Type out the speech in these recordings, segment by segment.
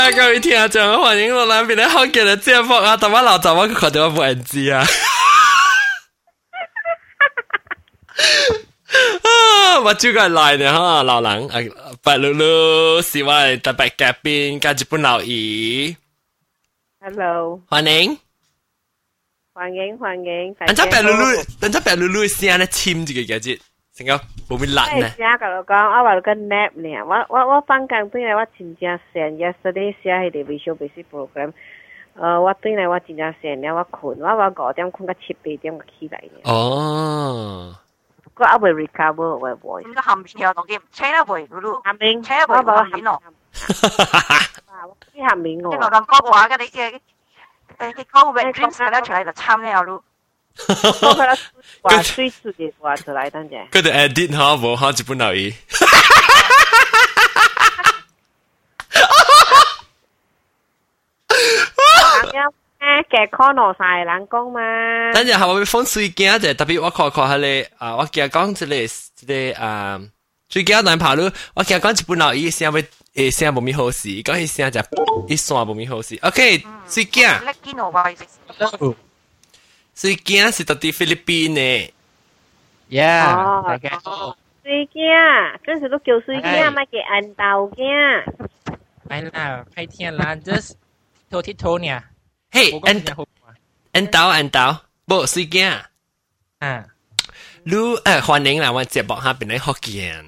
啊，各位听众，欢迎落嚟边咧好嘅嘅节目啊！同埋老早我看到我冇人知啊。啊！我最近来呢哈，老人啊，白露露是我哋特别嘉宾，加日本老姨。 Hello，欢迎。欢迎欢迎。人家白露露，人家白露露声咧签住嘅嘅啫， 成个冇咩辣呢。写甲我讲，我话个 nap 呢，我我我放工对嚟，我真正闲，yesterday 写迄个 visual basic program。呃，我对嚟我真正闲了，我困，我我五点困到七八点就起来呢。哦。我还未 recover 我 voice。应该含住当剑，请一回，露露。阿明，请一回我冇含面咯。啲下面我。即系咁讲话嘅，你嘅诶嘅高嘅 dreams 系咧出嚟就参呢有露。 我佢啦，話最出嘅話出來，等陣。佢哋 edit 下冇下日本老姨。誒，嘅 corner 晒人講嘛。等陣係我風水鏡就特別我看看下你啊，我今日講即係即係啊，最近難跑路，我今日講日本老姨聲會誒聲冇咩好事，講起聲就一線冇咩好事。OK，水鏡。叻见我话水镜是到啲菲律宾嘅。 Yeah，大家水镜，嗰时都叫水镜，咪叫银豆镜。系啦，开天啦，just 拖铁拖呢。嘿，银银豆银豆，冇水镜。啊，你诶欢迎啦，我节目下边嚟福建。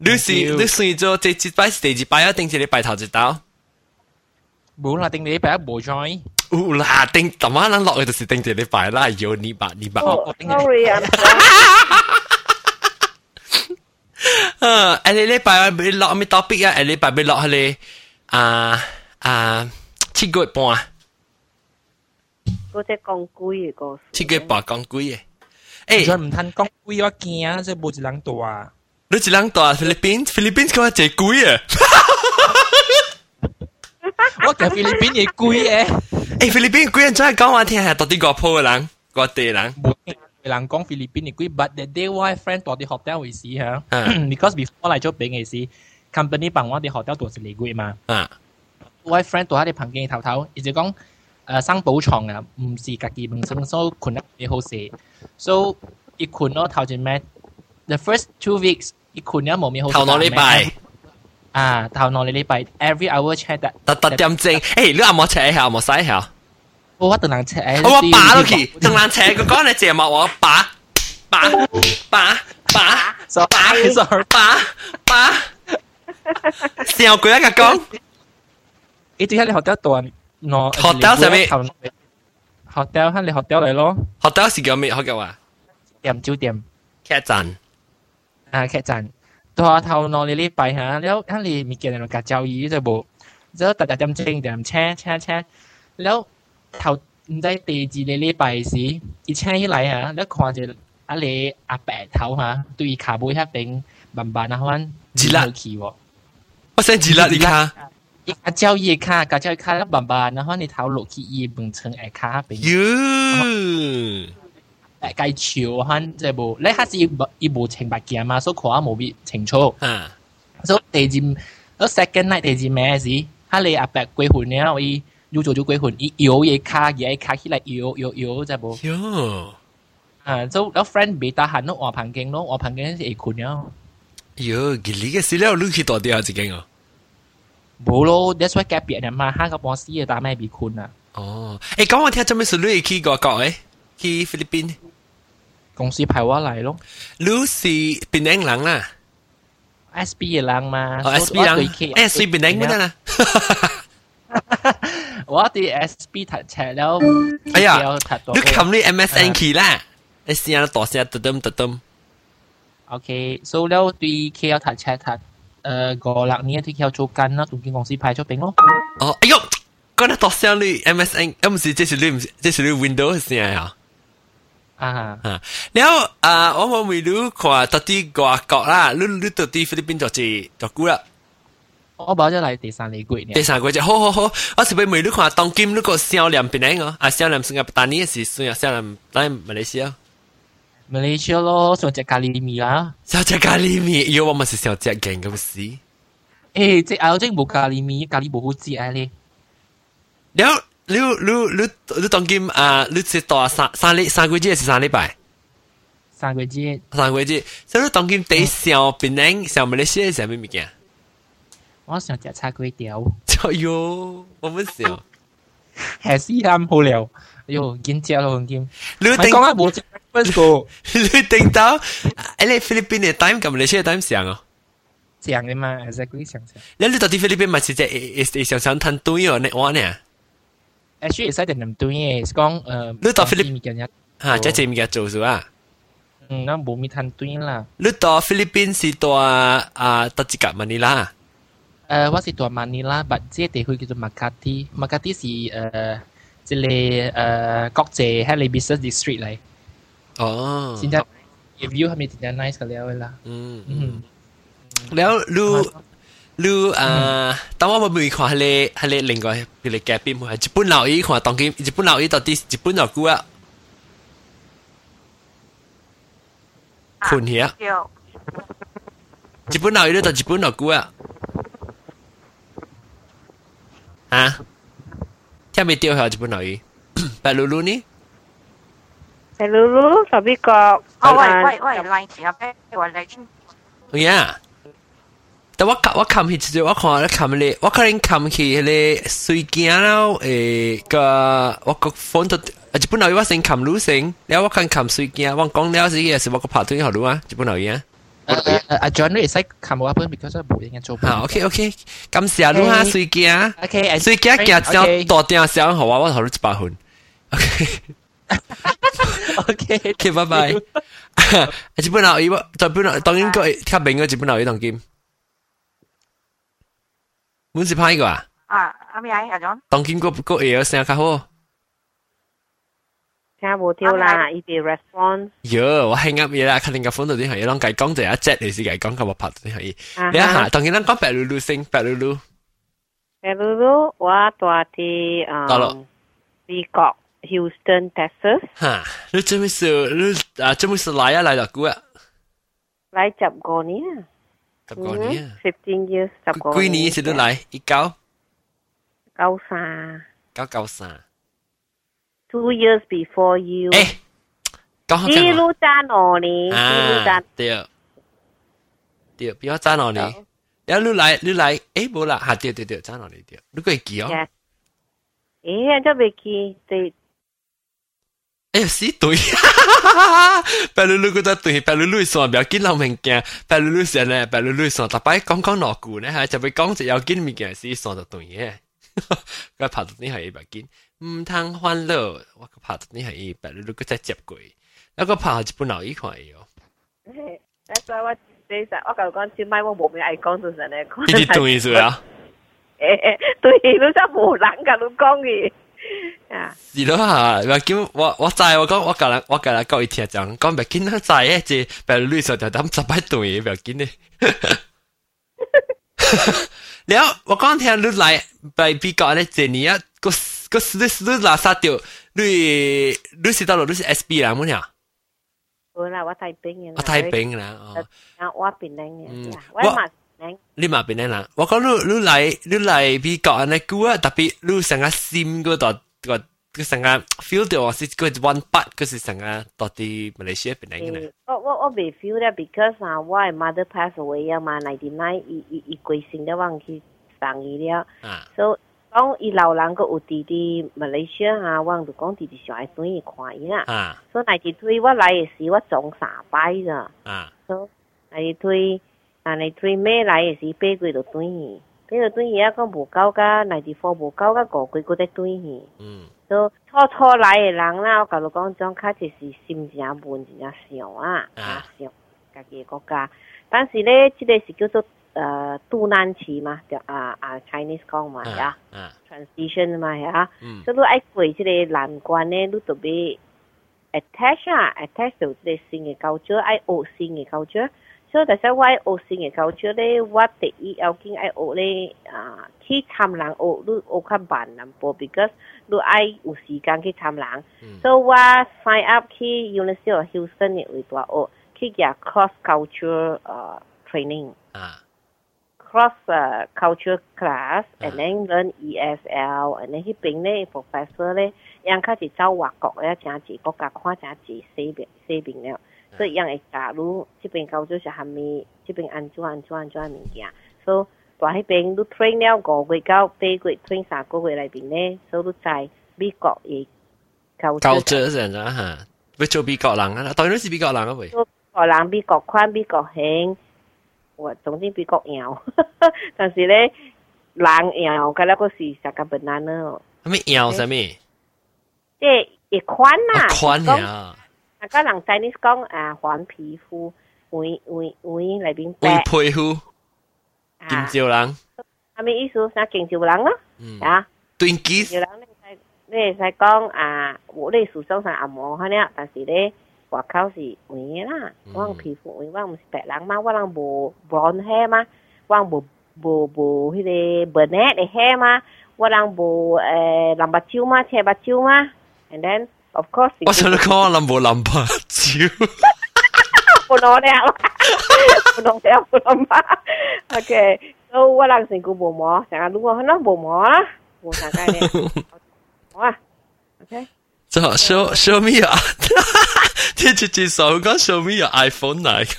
你是你算咗第几摆是第几摆啊？定系你摆头一刀？冇啦，定你摆一冇 join。 有啦，定咁晚咱落去就是定一礼拜啦，有你吧你吧。哦，sorry 啊。诶，诶你礼拜你落咩 topic 啊？诶礼拜你落去啊啊七个月半。嗰只讲鬼嘅故事。七个月半讲鬼嘅。诶，再唔吞讲鬼我惊啊！即系冇一人大啊。你一人大菲律宾，菲律宾嗰个只鬼啊！我叫菲律宾嘅鬼 诶。诶，菲律宾鬼人真系讲我听下，到底个铺嘅人，个地人。冇人讲菲律宾嘅鬼，but the day 我 friend 到啲 hotel 会试吓，because before 嚟咗俾嘅时，company 帮我啲 hotel 度是嚟鬼嘛。啊，我 friend 到喺啲旁边头头，而且讲诶生宝床啊，唔是家己本身，所以困得几好势，所以一困咯头前咩？The first two weeks 一困咗冇咩好。头两礼拜。啊，头两礼拜 every hour check 得。特特点正，诶，你阿冇扯下，冇使下。 我話斷纜車，我阿爸都騎斷纜車，佢講你借物我爸爸爸爸爸爸爸，然後佢一個講，你點解你學得到人？我學得上面，hotel 嚇你 hotel 嚟咯，hotel 係叫咩？學嘅話，店酒店，客棧，啊客棧，到下頭攞你呢幣嚇，你喺你面見人哋夾交椅就冇，就搭搭點車點車車車，你。頭唔使地址你呢幣市，而且起嚟啊，你看住啊你阿伯頭嚇，對卡背遐邊慢慢啊翻，熱辣去喎。我先熱辣你卡，阿蕉葉卡，阿蕉卡啦慢慢啊翻，你頭落去伊唔成誒卡邊。喲！誒介潮翻即係無，你下次伊無情白鏡嘛，所以看啊無必清楚。啊！所以地址，我 second night 地址咩事？哈你阿伯鬼混了伊。要做咗归魂，伊摇嘢卡嘢卡起嚟摇摇摇就冇。哟，啊，就有 friend 未得闲咯，换棚镜咯，换棚镜是会困咯。哟，佢呢个资料你去多啲啊，自己哦。冇咯，that's why 夹别人嘛，虾个波斯嘅打咩被困啊。哦，诶，讲我听做咩事？你去过国诶？去菲律宾。公司派我嚟咯。你是槟城人啦？SB 嘅人嘛。哦，SB 人。诶，是槟城乜啦？ 我哋 SB 读册了。哎呀，你冚你 MSN 去啦？你试下大声特登特登。 OK，所以แล้ว对 KL 读册读诶个六年对 KL 做紧啦，总经公司派咗兵咯。哦，哎呦，讲得大声你 MSN，唔是，这是你唔是，这是你 Windows 先啊。啊啊！แล้วอ่า我冇ไม่รู้ขวาตัดที่กว่าเกาะ啦，你你ตัดที่菲律宾就系就估啦。 我把只嚟第三嚟鬼呢？第三鬼就好好好，我是被美女看當今呢個少年邊嚟個，啊少年新加坡，但你是算啊少年嚟馬來西亞。馬來西亞咯，上只咖喱米啦。上只咖喱米，要我咪是上只勁咁死。誒，即係我即係冇咖喱米，咖喱冇好知啊你。你你你你你當今啊，你只到三三禮三個月是三禮拜。三個月。三個月，所以當今第上邊嚟上馬來西亞係咩物件？我想食叉龟条。哎呦，我们笑。系死啱好了，哎呦，见食咯，见。你定讲下冇食 breakfast 个。你定到，诶你菲律宾嘅 time 咁马来西亚 time 上哦。上嘅嘛，exactly 上上。你你到啲菲律宾咪是只诶诶上上吞堆哦，你话呢？Actually，系定唔堆嘅，讲诶。你到菲律宾嘅人。吓，即系物件做咗啊？嗯，那冇咪吞堆啦。你到菲律宾是到啊啊到几格马尼拉？ 诶，我是到马尼拉，但即系地区叫做马卡蒂，马卡蒂是诶即系诶国际喺你 business district 嚟。哦。现在 review 系咪真系 nice 嘅了啦？嗯嗯。แล้วรู้รู้อ่าตอนว่ามันมีความทะเลทะเล另外ทะเลแกปิ้มหัวญี่ปุ่นเราอีความตอนกี้ญี่ปุ่นเราอีตอนที่ญี่ปุ่นเรากูอ่ะคุณเหี้ยญี่ปุ่นเราอีตอนญี่ปุ่นเรากูอ่ะ 啊，聽未掉下一本落去，白露露呢？白露露就邊個？哦喂喂喂，嚟前阿咩？我嚟先。好呀，但我我冚起之後，我看我冚咧，我可能冚起迄個水鏡啦，誒個我個 phone 都。啊！日本佬我先冚女性，然後我看冚水鏡，我講了是也是我個拍腿好路啊，日本佬嘢。阿 John 你識 come up because 冇嘢做。好，OK OK，咁時啊，你下隨機啊，OK，隨機行只大點想好啊，我頭先一百分。OK，OK，拜拜。日本佬，伊個日本佬，當然個較明個日本佬伊當金。阮是拍一個啊？啊，阿咩啊？阿 John。當金個個 air 聲較好。听冇跳啦，伊啲 response。哟，我系啱嘢啦，肯定个 phone 度啲系，啷计讲就一只，你是计讲咁我拍啲系。你一下，当然啷讲白噜噜声，白噜噜。白噜噜，我住啲诶美国。Houston, Texas。哈，你做咩事？你啊，做咩事来啊？来咗几啊？来十个年啊！十个年啊！Fifteen years，十个。几年时都来？一九九三。九九三。 Two years before you。诶，讲好记录赞我呢？记录赞。对。对，比我赞我呢。然后你来，你来，诶，冇啦，吓，对对对，赞我呢对，你可以记哦。诶，真未记，对。哎呀，死对！白露露觉得对，白露露算不要紧谂物件，白露露成咧，白露露算，特摆讲讲落句咧，系就俾讲只要紧物件是算就对嘅。佢拍到你系白紧， 唔通欢乐，我个拍到你系白露露佢真接过，一个拍一本留意看嘅哦。所以我其实我旧讲小麦我冇咩爱讲到阵咧，呢啲对住啊？诶，对，你真冇人㗎，你讲嘅。是咯吓，话叫我我知我讲我隔日我隔日讲一听讲讲别见得知嘅，即系白绿色就抌十摆对别见咧。แล้ว我讲听你来ไป比较咧，这年啊个 个是你是你垃圾掉，你你是到落你是 SB 啦，冇呀？冇啦，我太平嘅。我太平啦，哦。啊，我变靓嘅，我嘛。你嘛边咧？我讲你你来你来比较安尼久啊，特别你成个心嗰度个个成个 feel 到是个 one part，嗰是成个到底马来西亚边嚟嘅。我我我未 feel 咧，because 啊，我系 mother pass away 啊嘛，ninety nine 伊伊伊贵姓咧，我去送伊了。啊。所以 讲伊老人个有弟弟，马来西亚我就讲弟弟上孩转去看伊啦。啊，所以来一推我来也是我总傻摆的。啊，所以来一推，来一推咩来也是八月就转去，八月转去啊，讲无够噶，来一货无够噶，个个个在转去。嗯，都初初来嘅人啦，我甲你讲，种确实是心情闷，就正想啊，啊想家己嘅国家，但是咧，这个是叫做。誒渡難期嘛，就啊啊 Chinese 講嘛，呀啊，transition 嘛，係啊。嗯。所以你愛過即個難關咧，你就要 attach 啊，attach 到即個新嘅 culture，愛學新嘅 culture。所以，但係我學新嘅 culture 咧，我第一要緊愛學咧啊，去參人學，你學較慢淡薄，because 你愛有時間去參人。所以我 sign up 去 University of Houston 嘅為大學，去做 cross culture 誒 training。啊。Cross uh, culture class and then learn ESL and then 迄邊咧 professor 咧，樣開始走外國咧，真濟國家看真濟西邊西邊了，所以樣會假如這邊高就是蝦米，這邊安怎安怎安怎物件，所以大迄邊你 train 了五個月到八個月 train 三個月內邊咧，所以你在美國嘅 culture 教者人啊嚇，要做美國人啊，當然是美國人啊喂。個人美國寬美國興，我总之美国摇，但是咧人摇嘅咧个是食个 banana 咯，咩摇什么？即系会宽啦，宽呀，啊个人 Chinese 讲啊黄皮肤，会会会里边会白皮肤，金蕉人，系咪意思？啥金蕉人咯？嗯啊， ，Twinkies，金蕉人你系你系使讲啊，我哋树上上阿毛嗰啲，但是咧。 外口是黄嘅啦，我皮肤黄，我唔是白人嘛，我人无 blonde hair 嘛，我人无无无迄个 brunette 嘅 hair 嘛，我人无诶蓝白椒嘛，青白椒嘛，and then of course 我想你讲我谂冇谂白椒，不攞了，不攞了，不攞嘛，OK，so 我人成个无毛，成日如果可能无毛啦，无啥概念，好啊，OK。 就 show show me your，即系直接手讲 show me your iPhone 嚟。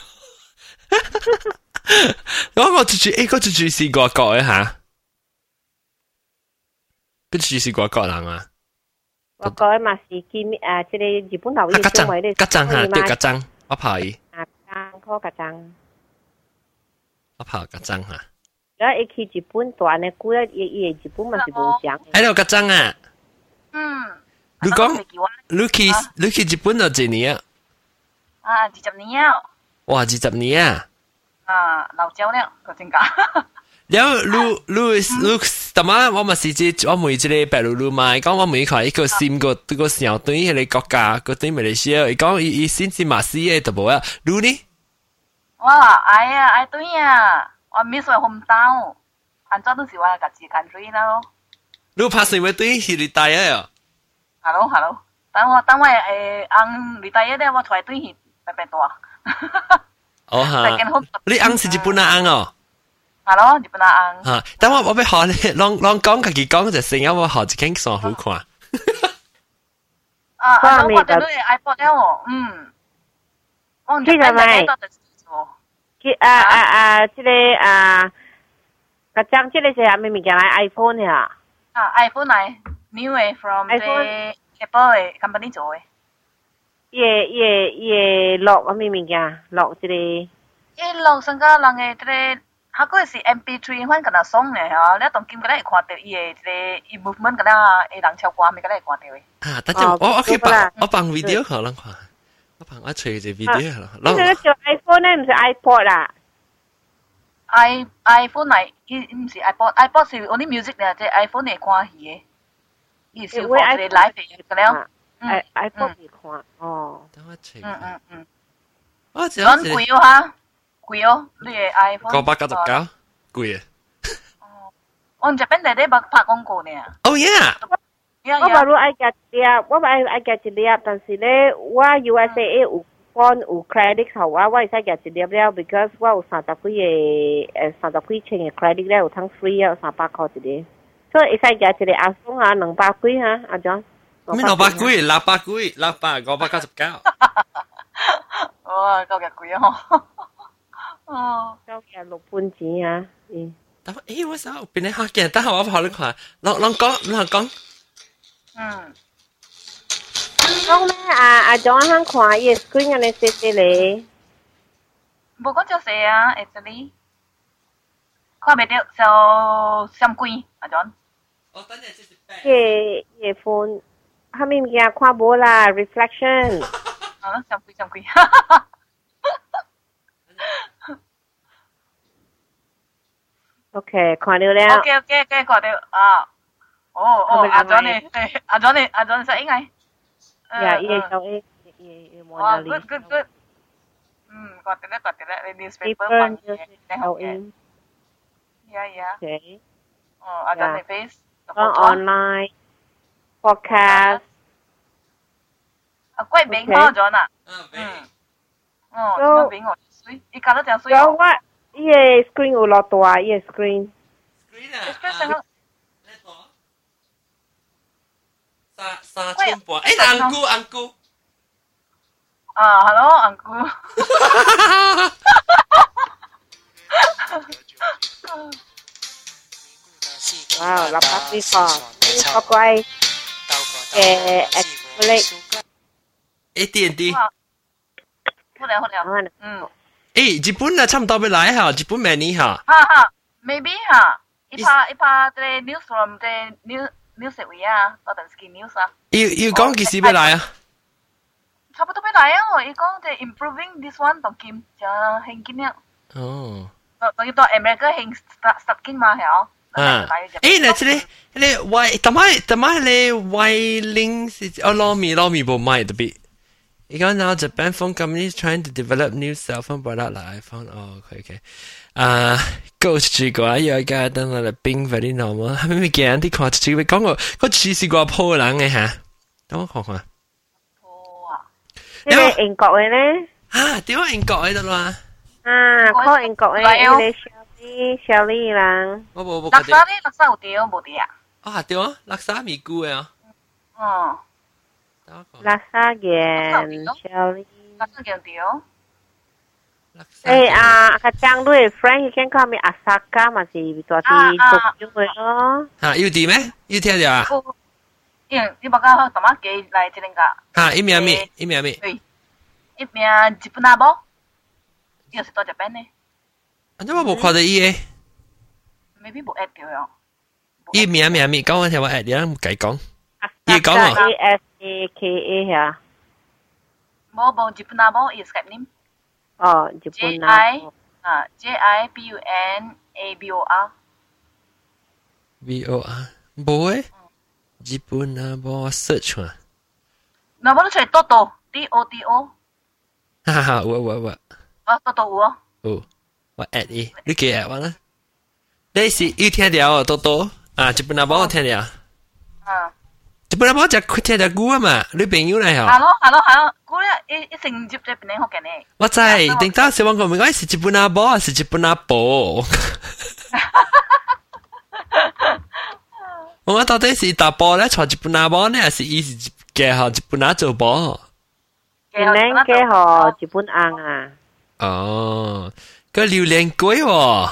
我我直接诶，我直接试过国嘅吓，跟住试过国人啊。我讲嘛是见诶，即系日本头啊，吉争吉争吓，对吉争，我拍伊。啊，争科吉争。我拍吉争吓。然后一去日本大呢，估咧伊伊日本嘛是无相。喺度吉争啊！嗯， 你讲你去你去日本就几年啊？啊，二十年啊，哇，二十年啊！啊，老蕉咧个正价。然后你你你，当晚我咪是即我每一个白露露嘛，讲我每看一个新个嗰个小队迄个国家，个队马来西亚，伊讲伊伊先至马西嘅就无啊，你呢？我话哎呀，哎对呀，我 miss 我 hometown，安怎都是我家己 country 啦咯。你拍成咩队系你带啊 ？Hello hello，等我等我诶，按你带咧，我出来对去白白多。哦哈，你按是日本啊按哦。系咯，日本啊按。吓，等我我要学你，啷啷讲家己讲就成日我学一间算好看。啊，啊，我哋都系 iPod 咧喎，嗯。我唔知系咪？佢啊啊啊，即个啊，个张即个是系咪物件嚟 iPhone 呀？啊，iPhone 嚟 ，new 嘅 from the Apple 嘅 company 做嘅。嘢嘢嘢落啊咩物件？落即个。诶，落上个人嘅即个。佢嗰是 MP3 款，咁样送嘅吓，你当今个咧会看到伊嘅即个 movement 咁样，会人超歌咪个咧会看到嘅。啊，等阵我我可以放我放 video 可能看，我放我吹只 video 啦。呢个叫 iPhone 咧，唔是 iPod 啦。 i iPhone 嚟，伊唔是 iPod，iPod 是 only music 咧，即 iPhone 系看戏嘅， 伊是放一個 live 嘅咁樣。嗯，iPod 係看，哦。等我吹。嗯嗯嗯。我只撚貴喎嚇。貴哦，你嘅 iPhone 九百九十九，貴啊！我唔知邊度啲拍拍廣告呢？Oh yeah！我話你愛夾一粒，我話愛夾一粒，但是咧，我 USA 有 phone 有 credit 後我，我會使加一粒了，because 我有三十幾個誒三十幾千嘅 credit 咧，有通 free 啊，三百块一個，所以会使夹一个 iPhone 啊，两百几啊，阿 John。咩六百几？六百几？六百九百九十九。哇，够嘅贵啊！哦，交嘅六半钱啊，嗯。但诶，我想边你学嘅，等下我跑你看，啷啷讲，啷讲。嗯。讲咧啊啊，仲喺看伊 screen 嘅咧，细细咧。冇讲就细啊，actually。看袂到就上贵，阿 John。 哦，等阵先是白。嘅嘅 phone，后面嘅看无啦，reflection。啊，上贵上贵。OK，看到了。 OK OK OK，看到啊。哦哦，阿 John 你，阿 John 你，阿 John 识应该。呀，伊系就伊伊伊冇哦，good good good。嗯，看到咧，看到咧，你 newspaper 放嘅，你好嘅。呀呀。 OK。哦，阿 John 你 face。 讲 online podcast。啊，贵名开咗啦。嗯。哦，呢个名我水，你搞得正水。有我 伊个 screen 有落大，伊个 screen。 screen 啊，跟成个三三寸半，诶，安姑安姑，啊，hello 安姑，哇，六百 几个，呢个贵嘅 acrylic，诶，点点，好了好了，啊，嗯，诶，日本啊，差唔多要来哈，日本明年哈，哈哈，maybe 哈，一拍一拍即 news from 即 news news 位啊，嗰阵时 news 啊，要要讲几时要来啊？差不多俾嚟啊，我伊讲即 improving this one 同金就兴紧啊，哦，同要到 America 兴 start start 紧嘛系哦， 啊，诶，嗱，即系你 Y，但系但系你 Y 零是哦，攞米攞米冇买特别。You know now Japan phone companies trying to develop new cell phone product like iPhone. Oh, okay, okay. 啊，go 出个啊，要家等我嚟冰 very normal。系咪咪见啲看出去？讲个个似是个铺人嘅吓，等我看看。哦呢个英国嘅咧，啊，点解英国喺度啦？啊，call 英国嘅，伊 小丽人，拉萨呢？拉萨有对无对啊？啊对啊，拉萨米姑的啊。哦，拉萨盐，小丽。拉萨盐对。哎啊，阿强，对，Frank，you can call me Asaka，麻西，多西，做聚会咯。啊，有地咩？有听着啊？因，你把个什么机来听人家？啊，一米二，一米二。对，一米二，日本阿婆，又是做加班呢？啊，你我冇看到伊嘅， ，maybe 冇 at 掉样。伊名名咪，讲我听我 at 你唔计讲。阿伊讲啊 A S A K A 呀，冇冇日本那波，is Skype name 哦，日 J 本啊 I 啊 J I B U N A B O R。 V O R 冇诶，日本啊，冇 search 嘛。那冇得出嚟多多 D O D O，哈哈哈，我我我，啊多多喎。哦， 我 at 伊，你几 at 我啦？你是要听掉哦，多多啊，日本啊，帮我听掉。嗯日本啊，帮我只听条歌啊嘛，你朋友嚟嗬。 ，hello hello hello，估咧一一成接这边嚟学嘅呢。我知，定当时我讲唔该是日本啊波，是日本啊波。我到底是打波咧，坐日本啊波呢，还是伊是嘅学日本啊做波？年龄嘅嗬，日本硬啊，哦， 个榴莲龟喎，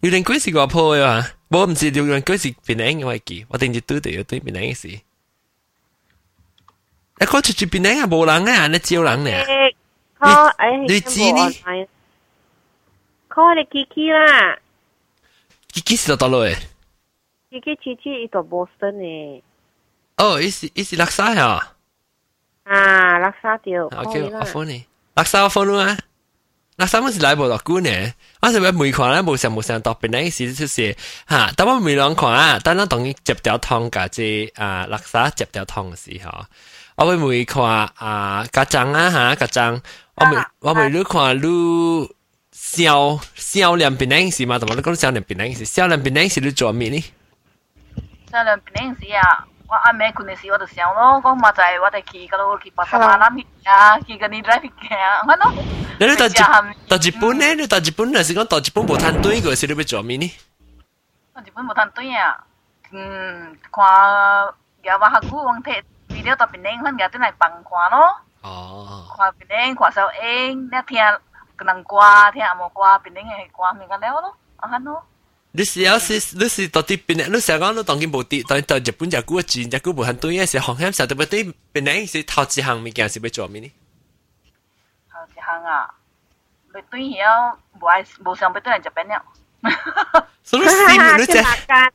榴莲龟是个铺嘅嘛？我唔知榴莲龟是边领嘅我记，我定住对对对边领嘅事。你讲出住边领啊，冇人啊，你招人咧。 call 诶，你知呢？call 你 Kiki 啦几几时到落嚟？ ，Kiki 次次伊到 Boston 嘅，哦，伊是伊是垃圾呀。啊，垃圾掉 OK， call 我啦， phone 你。垃圾我 phone 啦。 垃圾我是来无落管嘅，我是咪每看咧无上无上特别呢时就是吓，等我每两看啊，等我当接条汤㗎即啊垃圾接条汤嘅时候，我会每看啊家长啊吓家长，我每我每你看你少少两边呢时嘛，同埋你讲少两边呢时，少两边呢时你做咩呢？上两边时啊， 我阿妹嗰阵时我就想咯，讲嘛就系我哋去嗰度去巴沙马南去啊，去嗰啲 drive 去啊，我咯。你到日到日本咧，你到日本系是讲到日本无摊堆个时，你要做咩呢？我日本冇摊对啊，嗯，看有话客户往睇 video 特别靓，可能有啲嚟bằng看咯，哦。看别靓，看首英，你听个能挂，听阿冇挂，别靓系挂咪个了咯，啊哈咯。 你是要是你是到底边你成讲你当然无啲，但到日本只股钱只股无限对嘅时候，航险实特别对边呢是投资行物件是要做咩呢？头一项啊，你对晓无爱无想要对人日本了。所以你闪你只去间，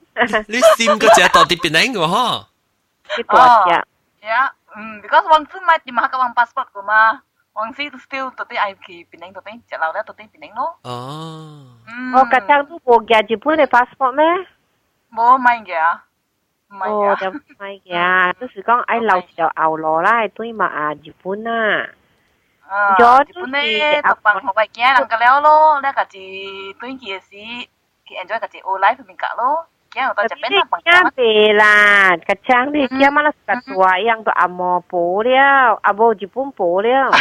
你闪个只到底边呢个嗬？去大只，呀，嗯，because 王子买点下个王 passport 个嘛， Wang si tu still tu ờ. ừ. ai ki Penang tu ti, cak lau dah tu ti Penang no. Oh. Hmm. Oh, kadang tu bo gya je pun passport meh? Bo mai gya. Mai gya. Mai gya. Tu si ai lau xiao ao lai, tu ma a je pun na. À, chị bún ấy tập bằng học bài kia làm cái léo lô, đã cả chị tuyên kia thì enjoy cả chị ô life của mình cả 己 old life 面格咯，惊到日本啦bằng Kaya bela, kacang ni, kaya malas katua yang tu amo po liao, abo Jepun po liao.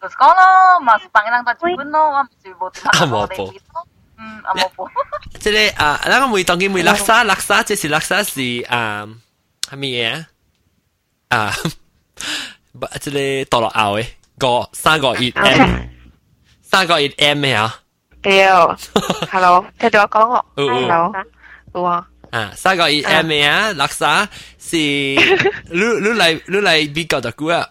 就是讲咯，嘛是帮人到日本咯，我唔是冇点啊冇报嗯，啊冇报。即系啊，那个每当见每垃圾垃圾，即是垃圾是啊系咩嘢啊？啊，即系堕落牛嘅个三个月 M，三个月 M 咩啊？对，hello，听到我讲我有有，hello， 有啊，啊，三个月 M 咩啊？垃圾是你你嚟你嚟比较得久啊？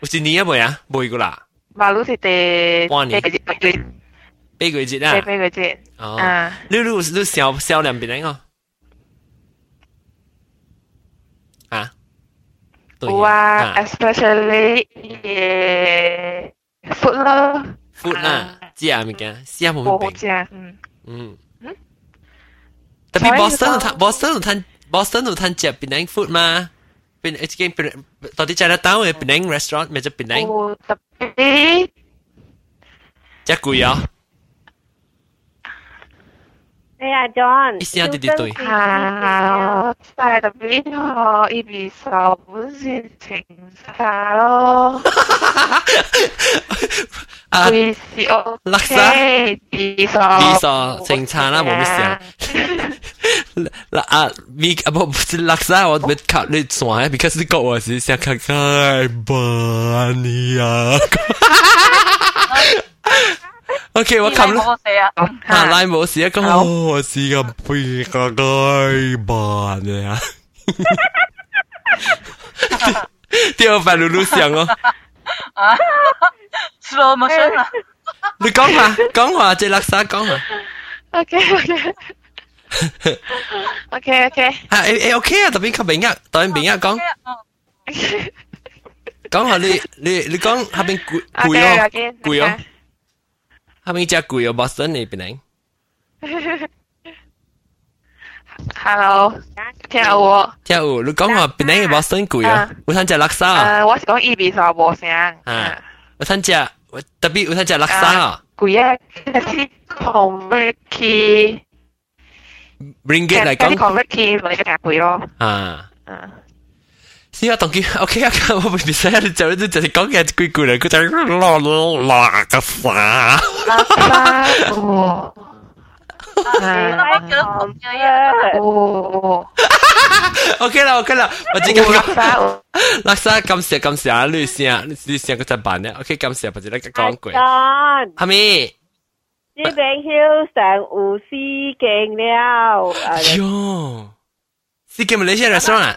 有一年啊未啊？未个啦，马路是第半年第几个月？八个月节第啊？八个月，哦，啊，你你你销销量边个？啊？对有啊，especially 诶 food 咯， food 啦，知啊物件，试下冇 แต่พี่บอสตันบอสตันทันบอสตันท่านเจ็บเป็นนังฟูดมา เป็นไอ้ที่เป็นตอนที่จัดาต้าเป็นนังร้านอาหารมันจะเป็นนังจะกุยอะ 哎呀，John，一声就对对啊，但系特别学伊比手本是情杀咯，啊，会是 O 垃圾 K 比手，比手情惨啦冇乜事啦啊，咪啊不不是垃圾，我别靠你算，because 你讲我是想看看吧你 啊。OK，我冚啦。我写啊，啊，拉冇事啊，咁我试个背个鸡扮嘅啊，第二份露露想哦，啊，slow motion 啊，你讲下讲下，即垃圾讲下， OK OK OK OK 啊诶诶 OK 啊，特别吸明啊，特别明啊讲讲下你你你讲下边攰攰 OK 哦 OK 攰哦， 下边只攰哦，Boston 你边嚟？ Hello，听到我？听有你讲话边嚟 Boston 攰啊？有摊只垃圾啊，诶，我是讲伊比手无声，啊，有摊只特别有摊只垃圾啊贵啊，系 convert key， ，ringgit 嚟系讲 convert key 咪较贵咯，啊。嗯。 是啊，当佢 OK 啊，我唔使你就你就系讲嘅句句嚟，佢就攞攞攞个啥？垃圾哦，我叫佢讲嘢，哦， OK 啦，OK 啦，我只垃讲圾，垃圾咁时咁时啊，你先你先嗰阵办咧，OK 咁时或者你讲句， John，系咪？呢边嚣上有司劲了，啊，哟，是叫咪你先 restaurant 啊？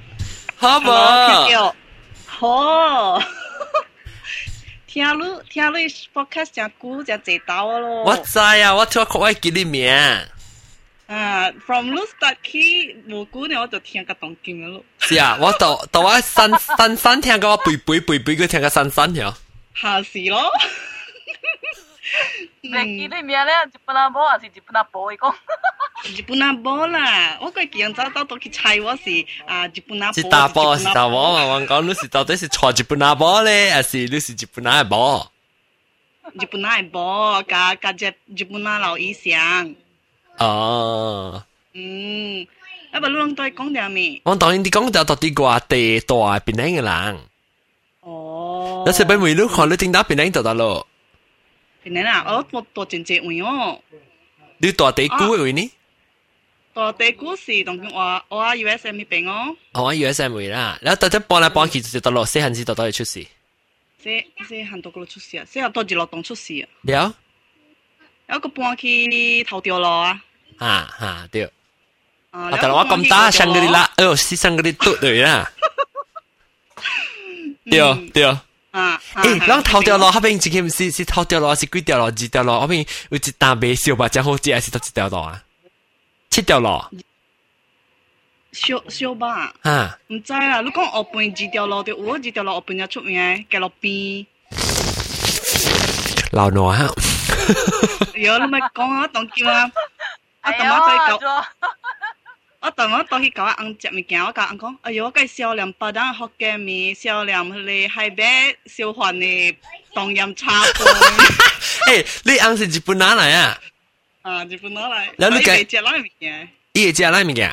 好听无？到？好，听你听你 podcast 真久真济道咯。我知啊，我听我记你名。啊，from 你 start 起无久呢，我就听个动静咯。是啊，我到到我新新新听个背背背背佢听个新新条。下时咯。 Neki ni mia le jipuna bo asi jipuna bo iko. Jipuna bo la. O kai kian ta ta to ki chai wa si a jipuna bo. Si ta bo si ta bo ma wan ka lu si ta te si chua jipuna bo le asi lu si jipuna bo. Jipuna bo ka ka je jipuna lao yi xiang. À. Ừ. À bà luôn tôi con đào mi. Con đào đi con đào tôi đi qua tề tòa bên này người làng. Ồ. Đó sẽ bị mình lúc họ lúc tính đáp bên này tòa đó rồi. 个地大槟榔嘅人，哦。有时俾每路看你听到槟榔就得咯。边呢啦？我多多真济位哦。你大地估嘅位呢？多地股市同我我喺 USM 呢边哦。我 USM 位啦，然后特登搬嚟搬去就得咯，细汉时就都会出事。即即行到嗰度出事啊！即系多住落洞出事啊！了有一个搬去头条路啊！啊哈对。啊，啊，但系我咁打香格里拉，哎呦，是香格里拉对啦。对对。 啊！诶，啷头条路嗰边自己是是头条路，是几条路？二条路，嗰边有一单未烧吧？正好只系是到几条路啊？七条路小小吧？啊！唔知啦，你讲后边二条路就有，二条路后边就出名嘅，嘅路边。 老挪啊，有你咪讲啊，当叫啊，我哎同我再呦，讲， 我等我到去搞阿只物件，我甲阿讲，哎哟，个少年巴当福建面，少年咧海北小贩咧东洋茶杯。诶，你阿是日本哪来啊？啊，日本哪来？然后你介只哪物件？伊会食哪物件？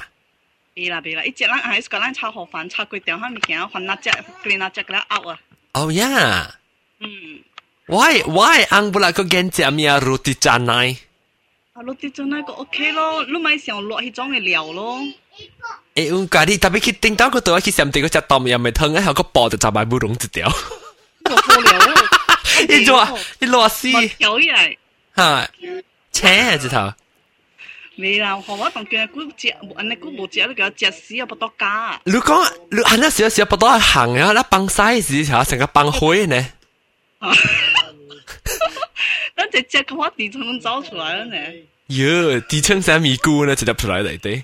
伊啦，伊啦，伊只咱还是讲咱炒河粉、炒粿条，遐物件，换那只、变那只个拗啊。哦呀。嗯。Why why 阿不拉个跟食咩 roti canai？啊，落啲真系个 OK 咯，你咪想落迄种嘅料咯。诶，有家己特别去叮当个度去上地个只汤又咪汤，喺个煲就就买不溶一条。做好料咯，一落一落死我调起来。吓，切直头。未啦，学我当叫佢食，安尼佢无食，你叫佢食死啊，不多加。你讲你系那少少不多行啊，那帮 size 条成个帮灰呢？ 等只只咁我地層走出來了呢。喲，地層啥咪菇呢？直接出來嚟啲。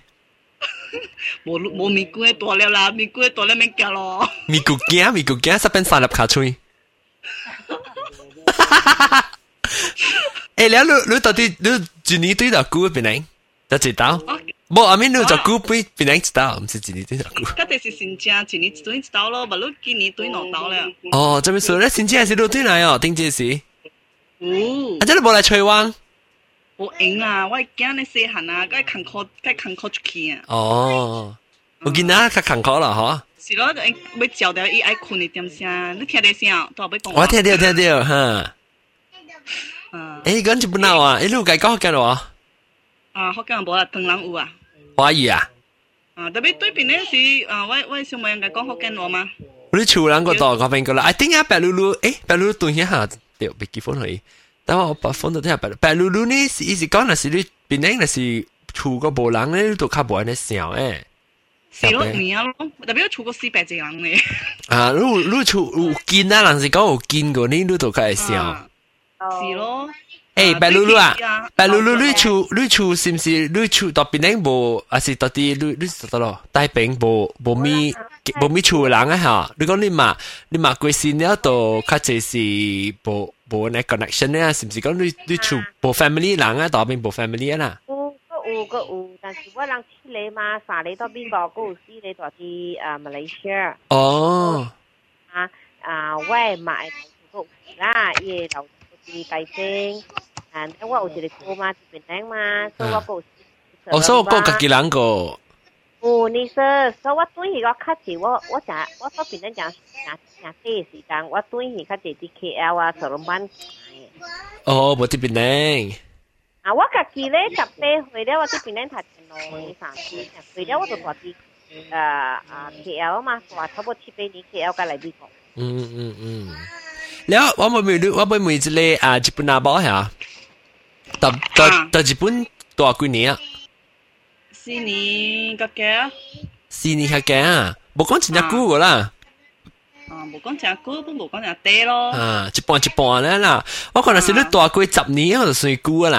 冇冇咪菇多了啦，咪菇多了咪驚咯。咪菇驚，咪菇驚，十邊三粒卡吹。誒，你你你到底你一年對到菇邊嚟？就知道。冇，阿咪你就菇邊邊嚟知道，唔是一年對到菇。嗰啲是新疆，一年對知道咯，唔係你今年對攞到咧。哦，這邊說咧，新疆係是攞對嚟哦，定這是。哦啊，，真系冇嚟吹汪。无用啊，我惊你细汉啊，该坎坷该坎坷出去啊。哦，我见啊，较坎坷啦，是咯，要照到伊爱困一点声，你听得声，都要讲。嗬。我听到听到哈。啊诶，讲日本佬啊，诶，你有解讲紧喎？啊，福建无啦，唐人有啊。华语啊？啊，特别对面咧是啊，我我小妹人家讲福建话嘛。你厝人个度嗰边个啦，I think 啊，白露露，诶，白露露对一下， 对，别结婚去。但我把风度听下白露，白露露呢是意思讲，那是你边咧，那是厝个无人咧，都较无安尼想诶。是咯，面啊咯，特别出过四百只人咧。啊，你你厝有见啊，人是讲有见过你，你都较会想。啊是咯。 诶，白露露啊啊，白露露，你厝你厝是唔是你厝到边咧无，还是到啲你你得咯？大饼无无咪无咪厝人啊吓？你讲你嘛你嘛贵先了度，较济是无无呢 connection 咧，是唔是讲你你厝无 family 人啊？到边无 family 啊啦？有个有个有，但是我人七个嘛，三个到边个，个有四个住喺啊马来西亚哦，啊啊，我系买个有啦，伊个 楼住大正，啊，我有一个姑妈住边顶嘛，所以我个有。哦，所以我个家己人个，有你说，所以我对迄个较济，我我成我嗰边咧成成成啲时间，我对迄较济啲 KL 啊、石龙湾。哦，无啲边咧，啊，我家己咧十八岁了，我啲边咧读电脑三四岁了，我就读啲诶啊 KL 嘛，话差不多七八年 KL 嘅嚟美 国。嗯嗯嗯。แล้ว我ไม่มี我ไม่มีจะเลยอ่าญี่ปุ่นนาบอเหรอแต่แต่แต่ญี่ปุ่นตัวกี่年啊？四年个嘅，四年系嘅啊，冇讲真正久个啦。啊，无讲正久，都无讲正短咯。啊，一半一半咧啦。我可能是你大过十年，我就算久啊啦。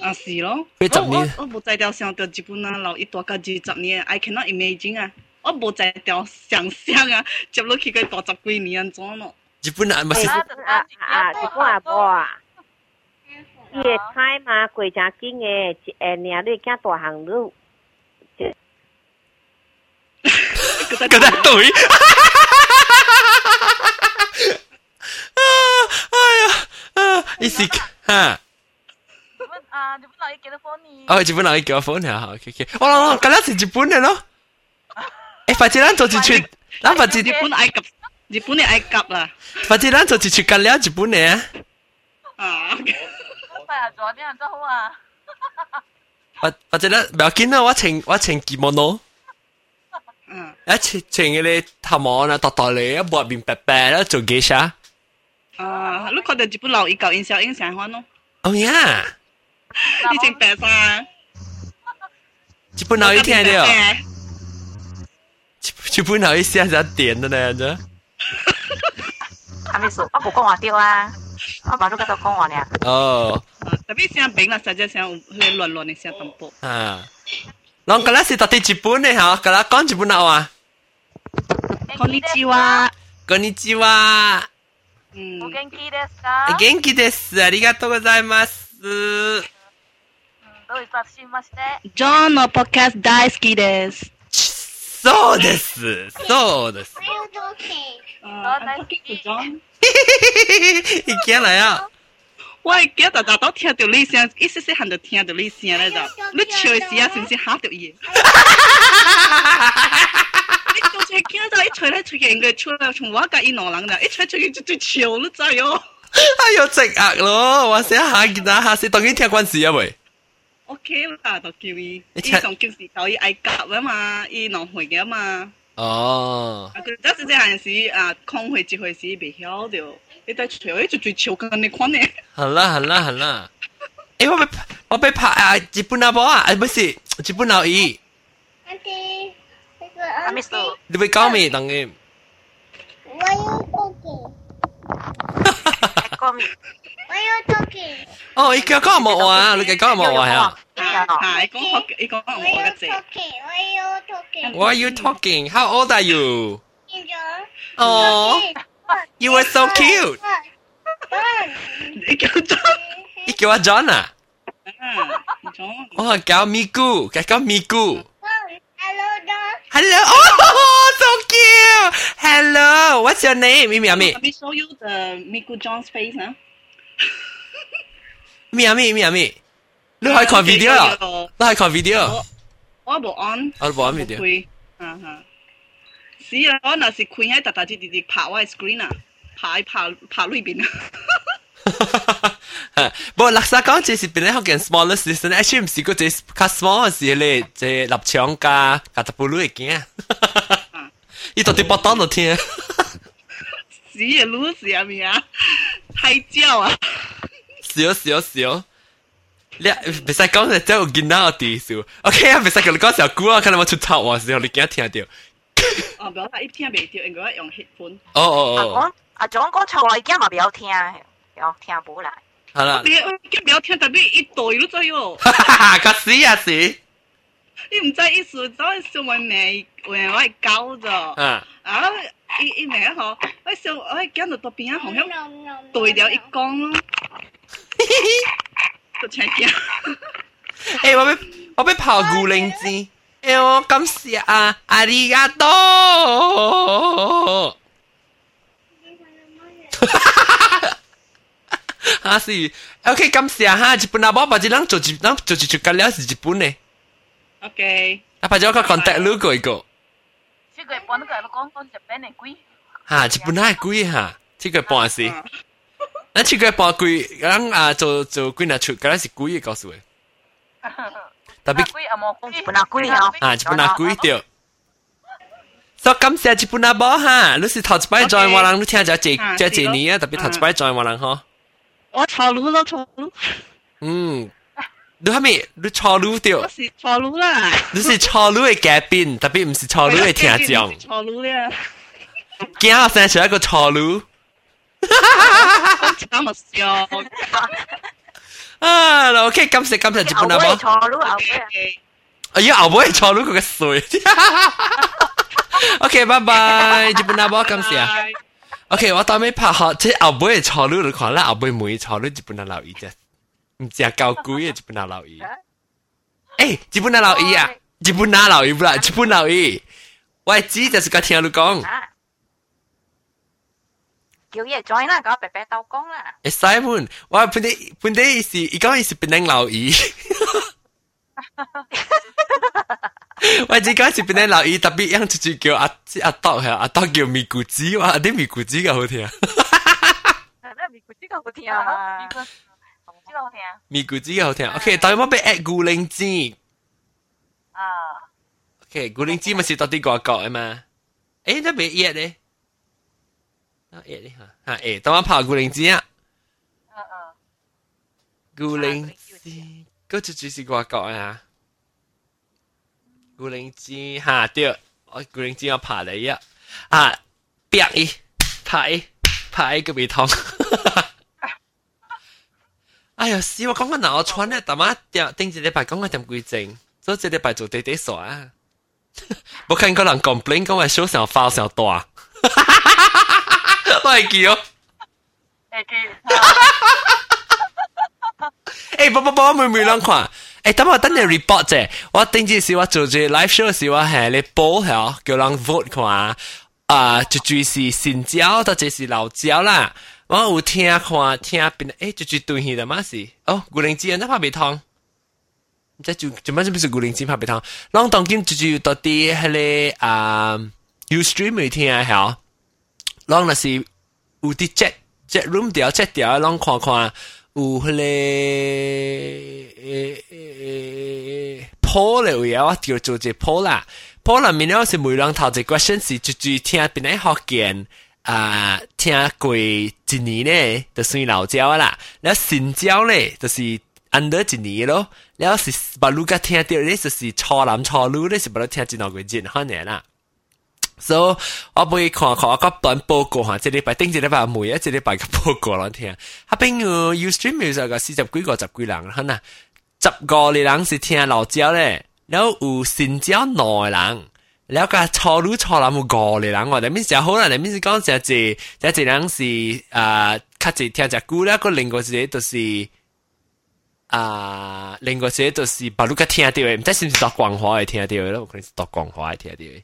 啊，是咯。几十年我我无在条想到日本啊，留一大个二十年，I cannot imagine 啊。 我无在条想象啊，接落去个大十几年安怎咯？日本啊，咪是啊啊啊！日本阿婆啊，伊个菜嘛过真紧嘅，一下年你惊大行路。嗰只对。哎呀，啊，一时哈。日本啊，日本佬要结咗婚呢。哦，日本人叫我 phone 啊，OK OK。我谂咁样是日本嘅咯。 诶，或者咱做一出，咱或者日本埃及，日本嘅埃及啦。或者咱做一出干了日本嘅啊。啊，快啊，做啲人真好啊。或或者咱唔要紧啊，我穿我穿着物嗯，一穿穿嗰啲头毛啊，大大嚟，一抹面白白啦，做几下。啊，你看到日本佬伊旧印象影相款咯，哦呀，以前白晒。日本佬一听到， 日本佬一下就點的呢，啫。阿咪數，我冇講話掉啊，我馬上嗰度講話呢。哦，特別聲平啦，實際上佢亂亂嘅聲淡薄。啊，啷個啦是到底日本嘅嚇，個啦講日本佬啊，こんにちは。こんにちは。 嗯お元気ですか元気です。ありがとうございます。どういたしまして。 John の podcast 大好きです。 そうです。そうです。啊大好き John，いけない呀。我會記得大都聽到你聲，一細細漢就聽到你聲咧就，你笑嘅時啊，是唔是嚇到伊？你到時見到一吹來吹去，應該吹來從我甲伊兩人啦，一吹吹去就最笑，你知喲。哎呦，直壓咯！我寫下見下下先，當然聽關事啊喂。 OK 啦，就叫伊，伊你听仲叫时教伊爱夹啊嘛，伊两会嘅嘛。哦，啊，佢嗰时即系时啊，空会一回时未晓着，你在吹，伊就最笑紧你看呢。好啦好啦好啦。诶，我被我被拍啊！日本阿婆啊，诶，不是日本老姨，阿 Miss 都你会讲咩？当然。个面， 哦，伊叫讲冇话，你嘅讲冇话呀。啊，系讲学，伊讲我嘅字。 Why are you talking? How old are you? Oh, you were so cute. 你叫咗，伊叫我 John 啊，啊，咗。我叫 Migu，佢叫 Migu。Hello, oh, so cute. Hello, what's your name? 咪咪咪 Let me show you the Miku John's face 啊。咪咪咪咪，你可以看 video 啊，你可以看 video。我无按，我冇按 video 开，啊哈。是啊，我若是开喺特特直直直拍我嘅 screen 啊，拍拍拍里边啊。不过垃圾讲这是变咗件 smaller system，actually 唔是个这较 small 嘅事咧，这立场加加特布鲁嘅惊。伊到底不当到听。 是啊，盧是啊咪啊，太焦啊！少少少。你別使講就真有見到我啲數。OK 啊，別使同你講小姑啊，可能我出頭啊時候，你驚聽到。哦，不要啦，一聽未到，应该用 headphone。哦哦阿哦，講阿總講錯來驚嘛，不要聽，要听不来。好啦，你不要听，特別一對都知喎。哈哈哈，個死啊死！你唔知意思，走去上面名，我我係教咗。啊，啊，伊伊名一號，我上我驚到到邊啊，紅響對了一講咯，就請驚。誒，我俾我俾泡古靈芝。誒，我感謝啊，ありがとう。啊是，OK，感謝哈，日本阿伯把這人做一人做一出緊了是日本嘅， OK，啊把這個 contact 錄過一個。 即个半个都讲讲日本嘅鬼。哈，日本系贵哈，这个半是，那这个半贵，人啊做做几若出，嗰阵是贵嘅告诉你，特别鬼啊冇鬼。本来贵哦啊日本啊贵掉。所以感谢日本阿伯哈，你是头一摆 join 我人，你听咗这啊这这是咯年啊，特别头一摆 join 我人嗬，我错路咯，错路，嗯， 你系咪你错路掉我？是错路啦。你是错路嘅嘉宾，特别唔是错路嘅听众，错路咧，惊我生出一个错路。讲惨咪笑。啊，OK，感谢感谢日后尾本阿伯。错路后尾。 OK，哎呀，后尾错咗佢嘅水。OK，拜拜，日本阿伯感谢。OK，我当尾拍学，即系后尾错咗，你看啦，后尾每错咗日本阿老姨啫， 唔知啊够贵嘅日本阿老姨。诶，日本阿老姨啊，日本阿老姨不啦，日本老姨，我系知就是个听你讲，啊！叫嘢 join 啦，咁白白斗工啦。诶，Simon，我系本地本地是，而家系本地老姨。我只讲是本地老姨，特别样出去叫阿阿刀系阿刀叫咪咕子，哇，啲咪咕子嘅好听。那咪估知个好听啊， 啊呢！个唔知道听咪咕子嘅好听。OK，但系我俾 at 古灵芝。啊。 OK，古灵芝咪是到啲外国啊嘛。诶，都未 at 咧。啊 at 咧吓，吓诶，等我拍古灵芝啊。嗯嗯。古灵芝，嗰只只是外国啊。古灵芝吓对，我古灵芝我拍你啊。啊，啪伊，拍伊，拍伊个鼻痛。 哎呀，死我讲个脑穿咧，大妈点顶一礼拜讲个点几正，做一礼拜做地地傻啊！冇见过人 complain 讲话手上发上大，我系叫。 诶嘅，诶，不不不，我妹妹啷看？诶，等我等你 report 啫。我顶次时我做住 live show 时，我系你报系叫人 vote 看。啊，就就是新椒，或者是老椒啦。 我有听看听边诶，就就对起的嘛是。哦，古灵精那怕未烫。即就做乜就不是古灵精怕未烫。啷当今就就到啲系个啊 Ustream 未听啊，系。啷那是有啲 jet jet room 掉 jet 掉，啷看看有迄个诶诶 Paul 咧，有嘢我叫做只 Paul 啦。Paul 入面咧是每人头一 question 是就就听边啲学见 啊、听过一年呢，就算老焦啦。然后新焦呢，就是安得一年咯。然后是把路个听掉，你就是初南初路，你是把它听几多个进好难啦。所、so, 以我会看看个短报告哈，这里摆顶，这里摆每一这里摆个报告来听。哈，边个 u stream 有十个四十几个十几人，好难。十个的人是听老焦咧，然后有新焦内人。 แล้วก็ชอรู้ชอลามูกอเลยหลังว่าแต่ไม่เสีย好啦，你ไม่是讲就系就系人是啊，较只听只歌啦，个另外一个就是啊，另外一个就是把路个听到嘅，唔知是唔是读广话嘅听到嘅咯，可能是读广话嘅听到嘅。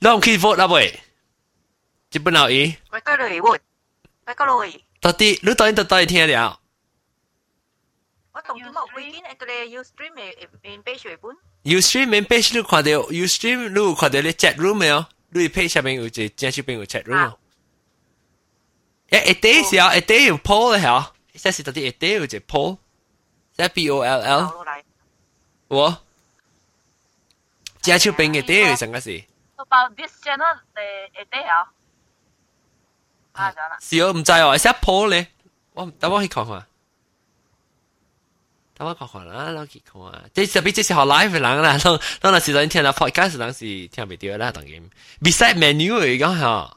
你有去 vote 啦未？日本佬伊，我个嚟喎，我个嚟。到底你到底到底听了？我同佢冇会见诶，佢哋 Ustream 诶诶俾水本。 Ustream 面 page 你看到 Ustream 你有看到你 chat room 没有？你 page 下面有一正式边有 chat room 诶，一底是啊，一底有 poll 咧吓，即是到底一底有只 poll，即系 P O L L，我正式边一底有成个是， about this channel 诶诶啲啊，啊咗啦，是我唔知喎，系 poll 咧，我等我去看看。 等我看看啦，攞去看啊！即特别即是学 live 嘅人啦，当当那时阵听到 podcast 人是听唔到啦，当然。beside menu 嚟讲吓，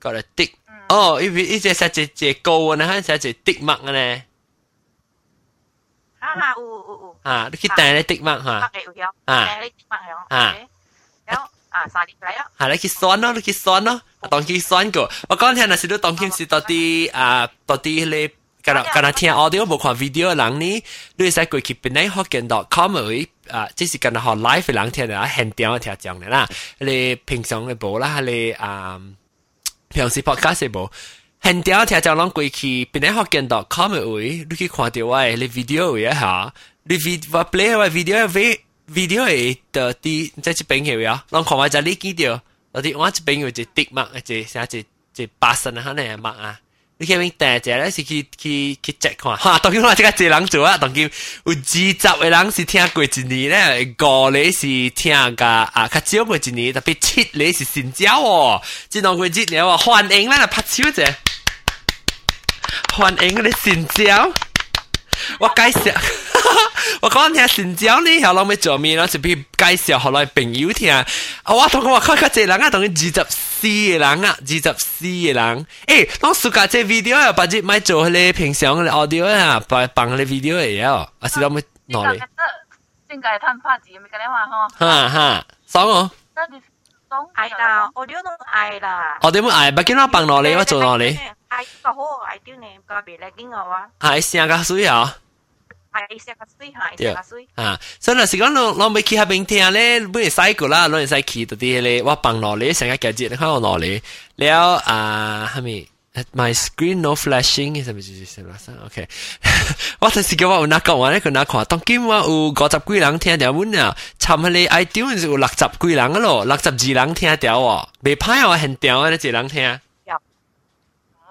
got a tick。哦，依边依只系只只高啊，呢系只 tick mark 咧。啊啊，有有有。啊，你去订咧 tick mark 吓。嘅有有。啊。你 tick mark 有。啊。有啊，三年嚟啊。系你去算咯，你去算咯，当佢算过。我讲听那时都当佢是到啲啊，到啲咧。 干那干那听 audio 无看 video 嘅人呢，你使过去边内学见到 com 会啊，即是干那学 live 嘅人听啦，现场嘅听讲嘅啦，你平常嘅无啦，你啊平时 podcast 无，现场听讲拢过去边内学见到 com 嘅会，你去看到我你 video 会一下，你 video 我 play 我 video 嘅 video 嘅的啲即系边嘅啊，拢看我就你见到，我啲我一边有只 tick mark，只写只只八神啊，可能系 mark 啊。 你去边订只咧是去去去 check 看，哈！当然我即个一人做啊，当然有二十个人是听过一年咧，五个是听个啊，较少过一年，特别七个是新椒哦，这两个节了哦，欢迎啦，拍手者，欢迎你新椒，我介绍。 我讲听新椒呢，后来咪做咩咯？就俾介绍后来朋友听。啊，我同佢话看较济人啊，同佢二十四个人啊，二十四个人。诶，当暑假这 video 啊，把只咪做咧平常嘅 audio 啊，把放咧 video 嚟啊，啊是攞咪攞嚟。正解摊拍字咪咁样话嗬。哈哈，爽哦。爱啦，我哋都爱啦。我哋冇爱，不见我放落嚟，我做落嚟。爱个好，爱啲呢，个别嚟见我啊。系声个水啊！ 系食个水，系食个水。啊，所以那时讲我我未去下边听咧，本嚟使过啦，攞嚟使去到啲咧，我放落嚟成日几节，你看我落嚟，了啊，系咪？My screen no flashing 系咪就是系啦？OK，我就是叫我有哪讲话咧，佢哪看，当今我有五十几人听条文啊，寻下你 iTunes 有六十几人咯，六十二人听条喎，未歹我很屌啊，你一人听。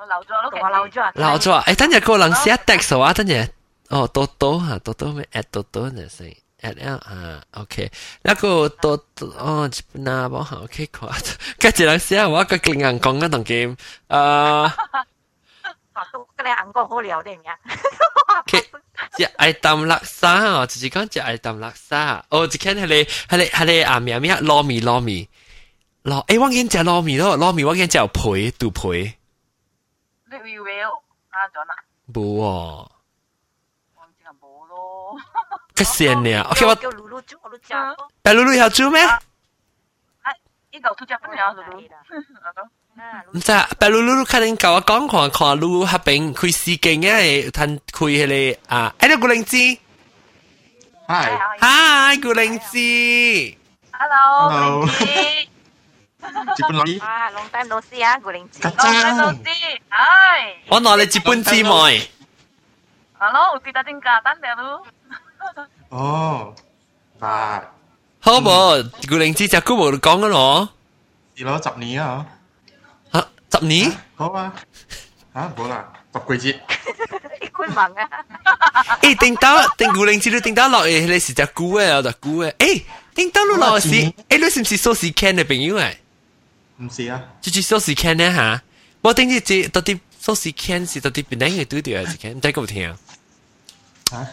留咗咯，我留咗。留咗，诶，等阵个人写 text 啊，等阵。 哦，多多哈，多多咩？at 多多呢先，at l 啊，OK，那个多多哦，日本啊，冇好 OK 看，跟住人写我个另人讲嗰档 game，啊，都跟你硬讲好聊啲咩？OK，只爱淡垃圾哦，就是讲只爱淡垃圾，哦，只看系你系你系你啊咩咩糯米糯米，糯，诶，我见只糯米咯，糯米我见只有皮杜皮，你 review 啊咗啦？冇喎。 咯。嘅线呢？OK，我叫露露煮，我都食。但露露有煮咩？啊，呢嚿都食唔了，露露。 唔知啊，白露露露可能教我讲看看露迄边开司机嘅，摊开迄个啊，诶，古灵芝，嗨，嗨，古灵芝， Hello， Hello 古灵芝接本攞啊，long time no see 啊，古灵子。家老细老长，师，唉我攞你接本姊妹， ，Hello，有啲得点架单掉咯？ 哦，បាទ 好冇？古灵芝只古冇讲嘅咯，是咯，十年啊，啊，十年，好啊，吓冇啦，十季节，你官盟啊，诶，顶到顶古灵芝都顶到落诶，你是只古嘅，我就古嘅，诶，顶到你落是，诶，你是唔是苏士 can 嘅朋友诶？唔是啊，就住苏士 can 咧吓，我顶住只到底苏士 can 是到底边两个对调系 can，唔知够听。吓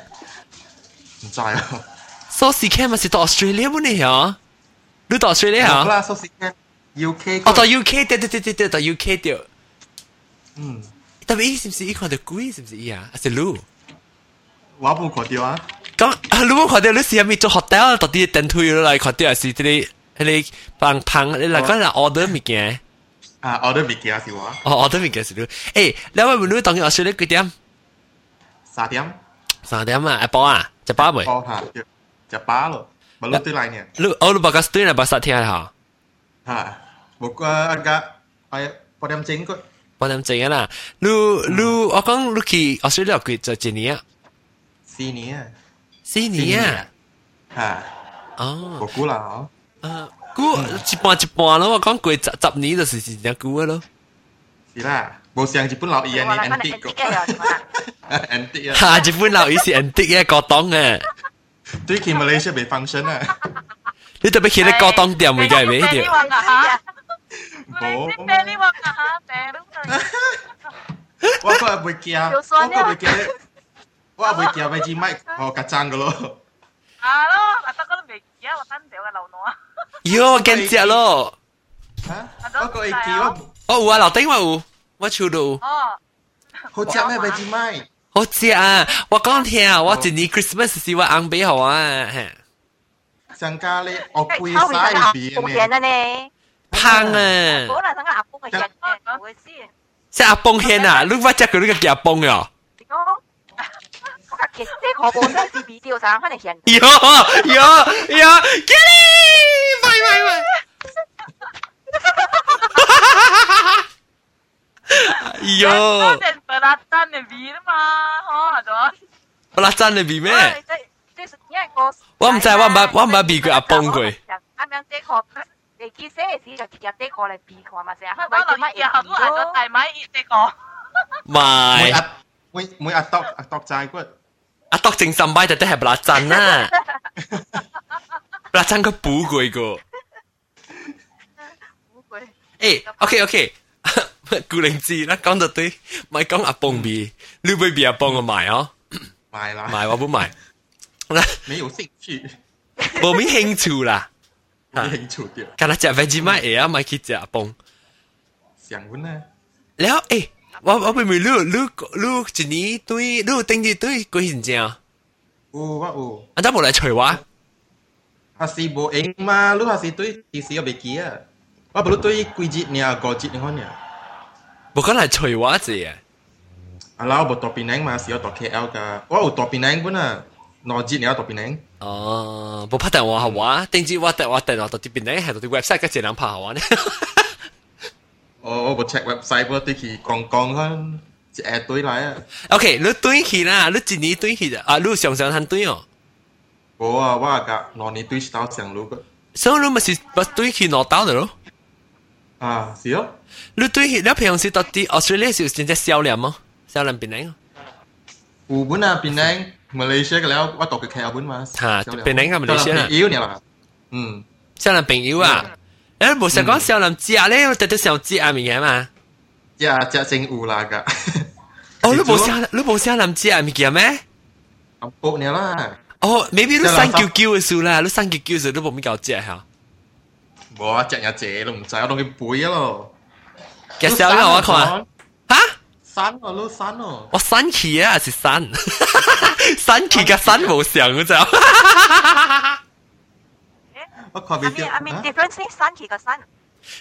唔知啊，苏士 can 咪是到 Australia 本嚟嗬？你到 Australia 嗬？好啦，苏士嘅 UK 哦，到 UK 对对对对对，到 UK 对。嗯，特别伊是唔是伊看到鬼是唔是伊啊？还是路？我冇看到啊，咁啊，你冇看到你是系咪做 hotel 到底电梯落来看到系是啲啲啲棒棒，你嚟讲系 order 物件。啊，我都未记啊，是我哦，order 物件是你。诶，两位妹妹当然 Australia 几点？三点，三点啊？一包啊？ Jepang mày? Oh ha, Jepang lo. Baru tu lain ya. Lu, oh lu bagas tu ni bahasa Thai ha. Ha, buku agak ayat pada macam kau. Pada macam ni lah. Lu, lu, aku kan lu ki Australia aku tu jenis ya. Sini ya. Sini ya. Ha. Oh. Buku lah. Ah, ku Jepang Jepang lo, aku kan kau cakap ni tu sih, jangan kau lo. Sila. 十年就是真正估咯。是啦，冇像日本老医我人嚟翻嚟 antique 嘅又点啊？ antique 啊，哈，日本佬伊是 antique 嘅高档嘅，对佢 Malaysia 未 function 啊，你特别去啲高档店会嘅咩啤梨条？王啊吓，冇古灵芝啤梨王啊吓，啤梨我个系会惊，我个会惊，我系会惊咪支麦我夹争噶咯，啊咯，嗱得嗰都未而家我单掉嘅流脑啊，哟，我惊只咯，吓，我个会惊我我有啊，楼顶我有， 我厝度哦，好食咩咪支麦，好食啊！我讲听啊，我一年 Christmas 是我翁俾好啊，嘿上加咧我贵后面晒阿边公献呢，啊呢，胖啊！可能等个阿公嘅献嘅，唔会先。即阿崩献啊！你乜只佢呢个叫阿崩呀？点讲？我嘅其实我冇咩是 video 上，可能献。哟哟哟，Kelly，喂喂喂！ 哟，嗰阵本来单嘅味啦嘛，嗬系咗。我拉真你比咩？即系因为我我唔知我唔捌我唔捌比过阿崩过。啱啱即系你见写嘅时就贴入啲过嚟避看嘛，成日我落以后都系咗大米呢个。唔系每阿每每阿笃阿笃斋骨，阿笃正三摆就都系不拉真啦，不拉真佢补过个。诶，OK OK， 顾灵芝啦，讲到对，咪讲阿崩比，你会比阿崩我买哦，买啦，买我不买，嗱，没有兴趣，冇咩兴趣啦，没兴趣掉，今日食 Vegemite 嘢啊，咪去食阿崩。上碗呢，แล้วเอ๊ะว่าว่าเป็นมือลูกลูกลูกจีนี้ตุ้ยลูกติ้งจีตุ้ยกูเห็นเจ้า 有我有。อันนั้นบอกเลยช่วยวะ 还是无用嘛？你还是对其实我未记啊。我无你对几节呢？五节呢？可能。 บอกก็เลยช่วย 無可能係找我者啊！阿拉無到檳榔嘛，是要到 KL 噶。我有到檳榔本啊，哪節你要到檳榔？哦，無拍電話係我，定至我電話電話到啲檳榔，係到啲 website 嘅只能拍係我呢。我我無 check website，我對佢講講開，一下對來啊。OK，你對佢啦，你一年對佢啊，你常常喊對哦。我啊，我啊，個哪年對到上路個？上路咪是咪對佢攞到的咯？啊，是哦。你對迄個平時到底 Australia 是真正少年嗎？少年邊個？有本啊，邊個？Malaysia 個了，我讀個 K 本嘛。嚇，邊個？Malaysia 啦。友了嘛？嗯，少年朋友啊。誒，無想講少年食咧，我特特想食物件嘛。食食真有啦個。哦，你無想你無想諗食物件咩？我報你啦。哦，maybe 你三九九嘅數啦，你三九九數你冇咪搞食嚇。无啊，只有只都唔知，我当佢背啊咯。嘅时候咧，我看吓，山哦，都山哦。我生气啊，还是生？生气嘅生冇上嗰阵。我看阿面阿面 difference 呢？山崎个山，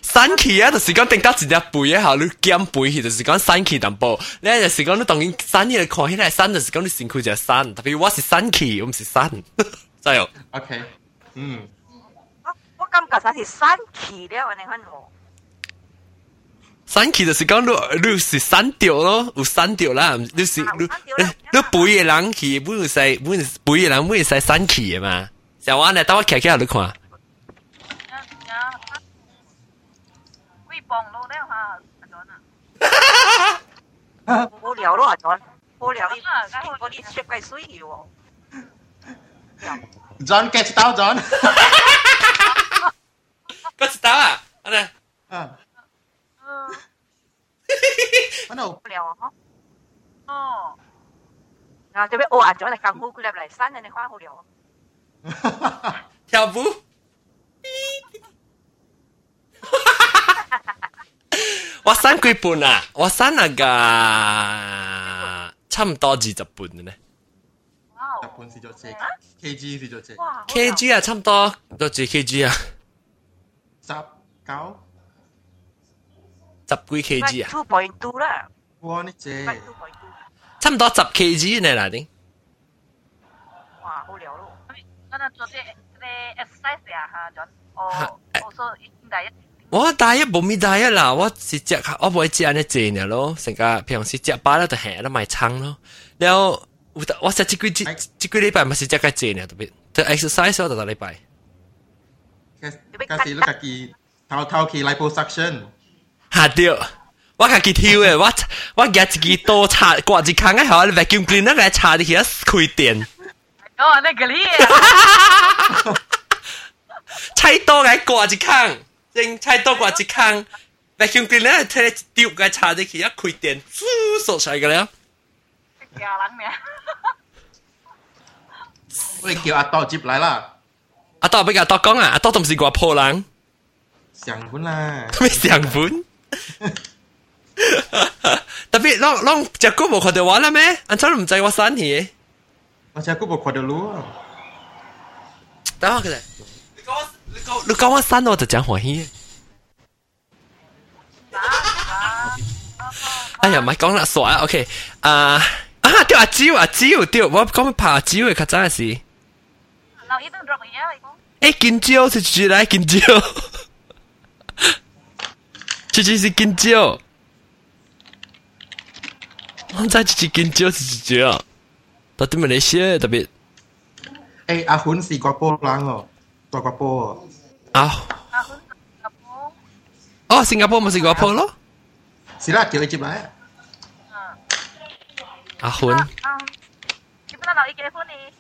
散气啊，就是讲顶到一只背啊，后你减背去，就是讲散气淡薄。你就是讲你当然散嘢看起来散，就是讲你身躯就散，特别我是散气，我唔是散，知有？OK，嗯，我我 感觉啥是散气了，你看我。散气就是讲你你是散掉咯，有散掉啦，你是你你你背嘅人气，本会使本背嘅人本会使散气嘅嘛。像我呢，等我骑骑下你看。磅路了哈，阿 John 啊。无聊咯，阿 John，无聊伊我啲雪柜水要喎。John catch 到 John。 catch 到啊？安尼。啊。嗯。安尼无聊啊？哦。啊，这边哦，阿 John 嚟功夫佢入嚟山，你看好聊。跳舞。我散几本啊？我散那个差唔多二十本嘅咧。日本试咗只 kg 试咗只 kg 啊，差唔多多几 kg 啊？ 十九十几 kg 啊？ two point two 啦。哇！呢只差唔多十 kg 呢啦，啲。哇，好聊咯。咁啊，做啲啲 exercise 啊，吓咗。哦，我说应该一。我大一冇咩大一啦，我是食我唔会食安尼济呢咯，成个平时食饱啦就下啦卖撑咯。然后我食几几几几礼拜咪是食个济呢，特别就 exercise 我就个礼拜。 假使你家己头头去 liposuction，吓掉！我家己跳诶，我我夹一支刀插挂一坑喺后，vacuum cleaner 嚟插入去开电。哦，那个你啊！菜刀嚟挂一坑。正菜刀挂一坑，vacuum cleaner 睇你丢个插入去，一开电，呜索出嚟嘅了。假人咩？我哋叫阿多接嚟啦。 阿多俾阿多讲啊，阿多都唔是个破人。上本啦。咩上本？特别啷啷只股冇看到我啦咩？安怎唔知我散去？我只股冇看到你。等我佢哋。你讲我删我就讲欢喜。哎呀，唔系讲啦，傻啊，OK，啊啊，对阿蕉阿蕉对，我讲拍阿蕉嘅较早是。 nó ít được rồi nhá ấy kinh chiêu thì chỉ lại kinh chiêu. Chỉ chỉ là kinh chiêu. Không phải chỉ chỉ kinh chiêu thì chỉ chiêu đó thì mình lấy xe đặc biệt ấy à hun xì Singapore. Mà Singapore lo. Xí là kiểu chụp lại. À. Hun. Chúng ta nói cái phone.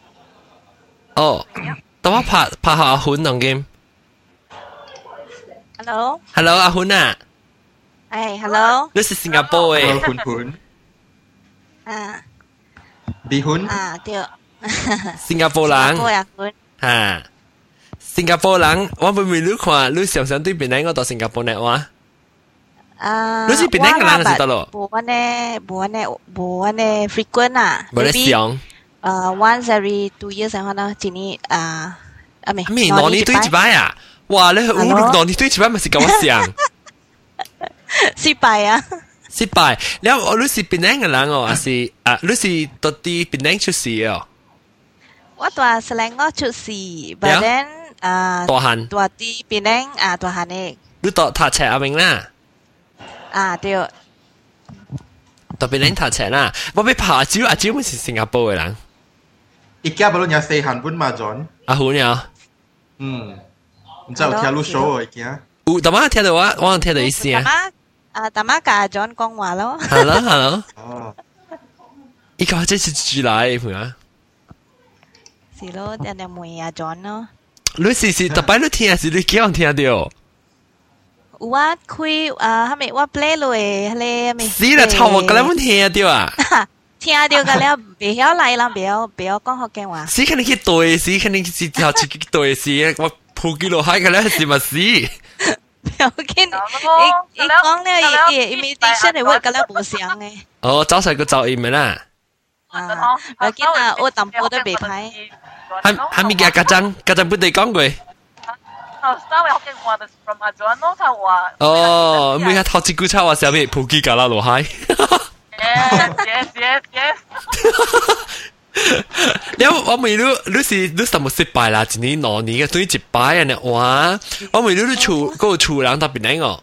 哦，等我拍拍下阿훈当 game。 Hello。 Hello，阿훈啊。诶，Hello。你是新加坡诶。 Hello，훈 훈。啊。 离婚。啊，对。新加坡人。新加坡人婚。哈，新加坡人，我会唔会你看，你常常对边个我到新加坡呢话？啊，你是边个人就得咯？冇安尼，冇安尼，冇安尼 frequent 啊。冇得上。 呃，once every two years 然後呢，一年啊，啊咪，咪兩年對一擺啊！哇，你五六兩年對一擺，咪是咁想？失敗啊！失敗，你我你是邊個人哦？還是啊？你是到底邊個出事哦？我大是兩個出事，but then 啊，大漢，大啲邊個啊？大漢呢？你到讀冊阿明啦？啊，對，到邊個讀冊啦？我俾琶蕉阿蕉，咪是新加坡嘅人。Ikea baru nya stay han pun mahjon. Ah hun ya. Hmm. 唔知有聽到 show 啊，已經啊。有，大媽聽到我，我聽到意思啊。大媽啊，大媽教咗講話咯。係咯，係咯。哦。依家真係住嚟陪啊。是咯，人哋妹啊，John 咯。你時時特別你聽是你幾樣聽到？我開啊，係咪我 play 落嚟？係咪？死啦！臭我咁樣聽到啊！听到个了，别晓来啦，别晓别晓讲福建话。是肯定去对，是肯定是头一去对，是我普及落海个了，是咪是？不要紧，伊伊讲了，伊伊伊咪底下的话个了不像诶。哦，早上个早伊咪啦。啊，不要紧啊，我淡薄都别歹。还还咪加家长，家长不得讲过。哦，每下头一句话，下面普及个啦落海。yes yes yes แล้วว่าไม่รู้รู้สิรู้สมมติสิบไปละจีนี่หนอนี้ก็ตัวนี้จีบไปอะเนี่ยว้าว่าไม่รู้รู้ชูก็ชูหลังตับป็นไงอ๋อ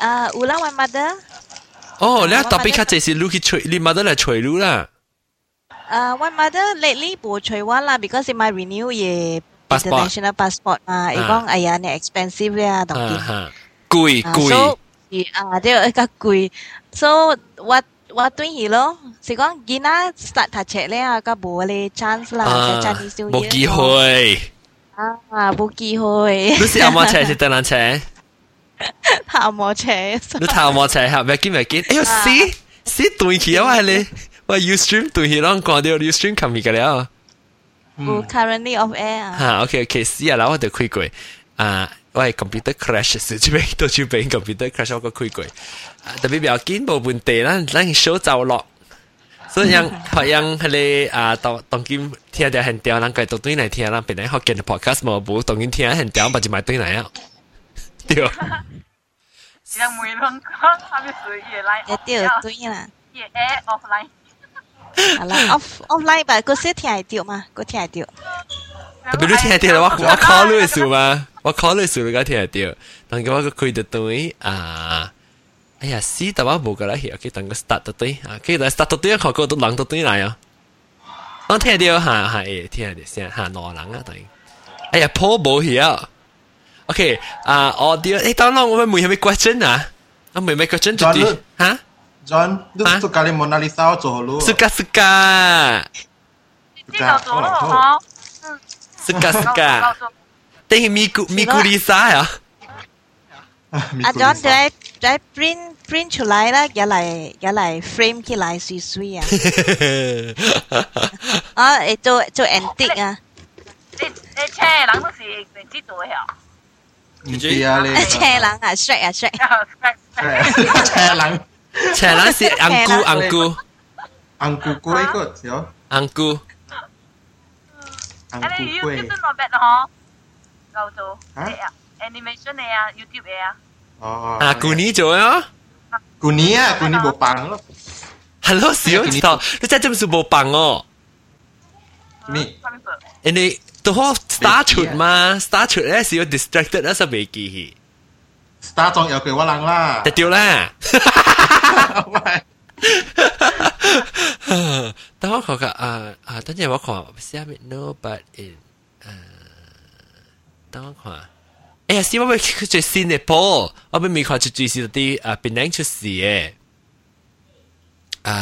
เอ่ออุลังวัมาเดอโอ้แล้วตับป็แค่เจสิรู้คิช่ลีมาเดอร์เลช่วยรู้ลเออวันมาเดอ lately ไม่ช่วยว่าละ because in my renew เย่ international passport มาไอ้ก้องไอ้ยาเนี่ย expensive เลยอะตรงนี้กุยกุยอ่าเดี๋ยวก็กุย So what what doing he lo? Sẽ có Gina start thà le lên à, các bố le chance là uh, à, Chinese New Year. Một cơ hội. À, một cơ hội. Lúc nào mà trẻ thì tên là trẻ. Thà mà trẻ. Lúc thà mà trẻ hả? Mẹ kia mẹ kia. Ê, see see tụi kia vậy lê. Và Ustream tụi kia đang quan điều Ustream cầm gì cái đó. À? Hmm. Currently off air. Ha, okay okay. See à, lão tôi quay quay. À, 我系 computer crash 时，准备到准备 computer crash 我个开过，特别比较紧冇问题啦，咱手走落，所以样学样系你啊，当当今听到很屌，咱个都对嚟听，咱本来学紧嘅 podcast 冇冇，当今听很屌，把就买对嚟啊，对。yang mui long kong habis tu ye line. Ya tiêu tu lah. Ye air offline. Alah off offline 吧，嗰时听系掉嘛，嗰听系掉。 特别你听系掉，我我 call 你数嘛，我 call 你数你个听系掉，但系我个开得对啊。哎呀，死！但我冇个啦，而家等个 start 得对啊，佢嚟 start 得对，学个都冷得对嚟啊。我听到吓吓诶，听到先吓两人啊，等。哎呀，破冇嘢。OK 啊，audio，诶，当然我们每系咩 question 啊？我每咩 question 就啲吓。 John, lu ha? suka kali Mona Lisa cho lu. Suka suka. Suka Suka suka. Đây Miku Miku Lisa à? À John 在在 print print 出来啦，入嚟入嚟 frame 起来水水啊！啊，诶做做 antique 啊！你你车人都是唔知做嘅啊？唔知啊你。车人啊，shred 啊 shred。车人。车人是安姑安姑。安姑龟个有。安 Ang Anh em quê. YouTube nó bẹt hả? Gầu chỗ. Hả? Animation này à, YouTube này à. Ờ. À, ờ, cú ní chỗ á. Cú ní à, cú ní bộ bằng lắm. Hello, xíu, chị thọ. Nó chắc chắn là bộ bằng ồ. Nì. Anh ấy, tôi hô star chụt à? mà. Star chụt ấy, xíu distracted á, sao bị kỳ hì. Star trong yếu kì quá lăng la. Tại tiêu la. Không phải. 但我觉得啊啊，等阵我看下面 no but in 诶，等我看。哎呀，是我咪佢最新嘅波，我咪未看住最新啲啊，变靓出事嘅。啊，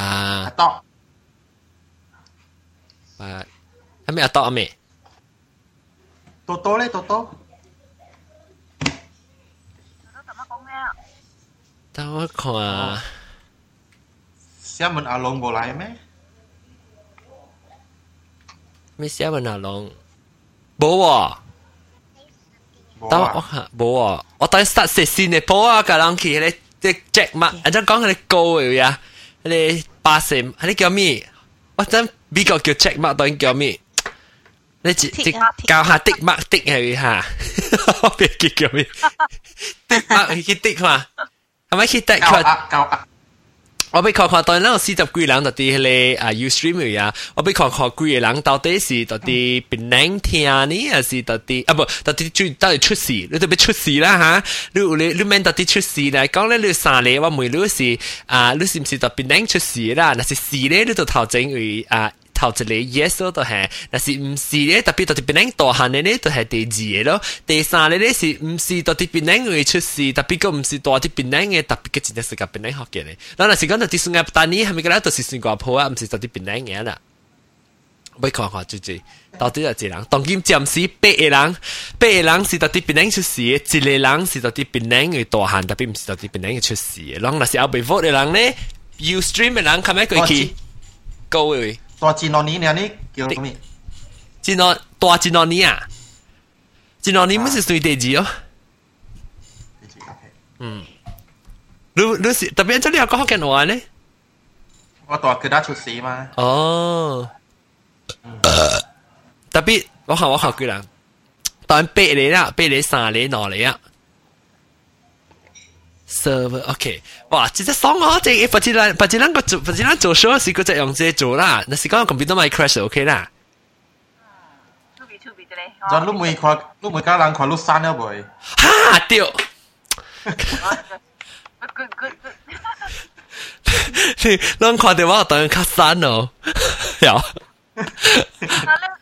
阿多。啊，系咪阿多阿咩？多多咧，多多。等我看啊。 写文阿龙冇嚟咩？咩写文阿龙？冇喎。等我看冇啊！我等 start 食先嘅波啊，个人去咧即 Jack 嘛，啊就讲佢哋高嘅呀，佢哋八成，佢哋叫咩？我真美国叫 Jack 嘛，当然叫咩？你只只教下的 mark 的系吓，我别记叫咩？的 mark 去的嘛，系咪去的？教啊教啊！ 我俾看看，当然我四十几人到底咧啊 Ustream 啊，我俾看看几个人到底是到底变难听呢，还是到底啊不到底最到底出事？你特别出事啦吓！你你你免到底出事嚟讲咧，你三咧我每你是啊，你是唔是特别难出事啦？那是四咧，你就头整为啊。 头一个 yes 咯，就系，但是唔是咧，特别特别变靓大汉嘅咧，就系第二个咯。第三个咧是唔是特别变靓会出事，特别个唔是大啲变靓嘅，特别嘅真系世界变靓学嘅咧。嗱，若是讲特别算嘅，但系系咪个咧就是算个铺啊，唔是特别变靓嘅啦。我看看最最到底系几人？当今暂时八个人，八个人是特别变靓出事嘅，一个人是特别变靓嘅大汉，特别唔是特别变靓嘅出事嘅。嗱，若是后备 vote 嘅人咧，Ustream 嘅人，咁样佢去高嘅。大战罗尼呢？你叫咩？战罗大战罗尼啊！战罗尼唔是属第二哦。嗯，你你是特别这里有讲福建话呢？我大佢 ตัวจีนอนนี้เนี่ยนี่เกี่ยวกับมีจีนอนตัวจีนอนนี้อะจีนอนนี้ไม่ใช่สุดเดจิอ๋ออืมรู้รู้สิแต่เป็นเจ้าเรียกก็เข้าแกนหัวเนี่ยว่าตัวคือด้าชุดสีมาอ๋อแต่เป็นว่าเขาว่าเขาคือหลังตอนเป๊ลยนเป๊ะเสามเลยนอย 哈掉。 good good good good 你咱看到我当较散哦，有。嗱咧，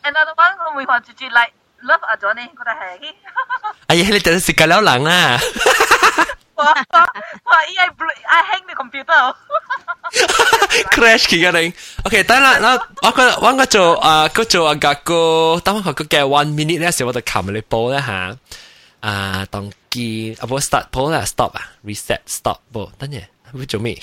another one 我每话住住 like love 阿 John 呢，觉得系。哎呀，你等时间了人啊！ 哇哇哇！AI blue I hang the computer。 crash 去个人。OK，等啦，然后我个我个做啊个做啊个个，等我个个嘅 one minute 咧时，我就冚你播咧吓。啊，当机啊，不 start 播啦，stop 啊，reset stop 播，等阵会做咩？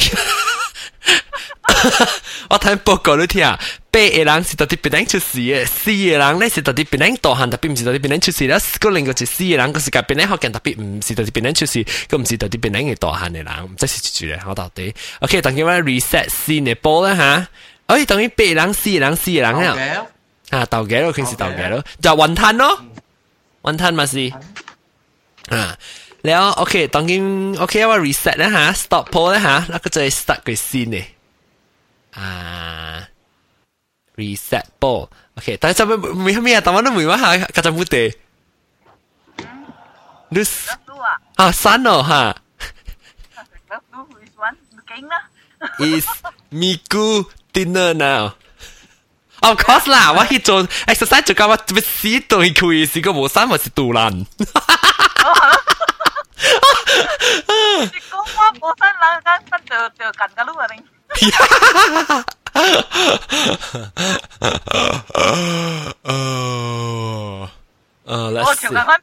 我睇报告你听啊，八个人是到底边顶出事嘅，四个人咧是到底边顶大汉，特别唔是到底边顶出事啦。嗰另个就四个人，嗰时间边顶学嘅特别唔是到底边顶出事，咁唔是到底边顶嘅大汉嘅人，唔即系住咧，我到底。OK，等于我 reset 先嘅波啦吓。哎，等于八个人、四个人、四个人啊。啊，斗嘅咯，佢是斗嘅咯，就云吞咯，云吞咪是啊。 แล้วโอเคตอนนี้โอเคว่า reset นะฮะ stop poll นะฮะแล้วก็จะ start cái scene เนี่ยอ่า reset poll โอเคแต่จะไม่ไม่ไม่อะแต่ว่าต้องไม่ว่าฮะก็จะพูดเตะดูสอ่าสั้นเหรอฮะ Love blue is one 劲啦。 is Miku dinner now of course 啦我去做 exercise 做紧我做死对佢是个冇衫或是杜兰 你讲我本身两间分就就近噶咯喎，你。哦，呃我，let's 条 see 紧翻。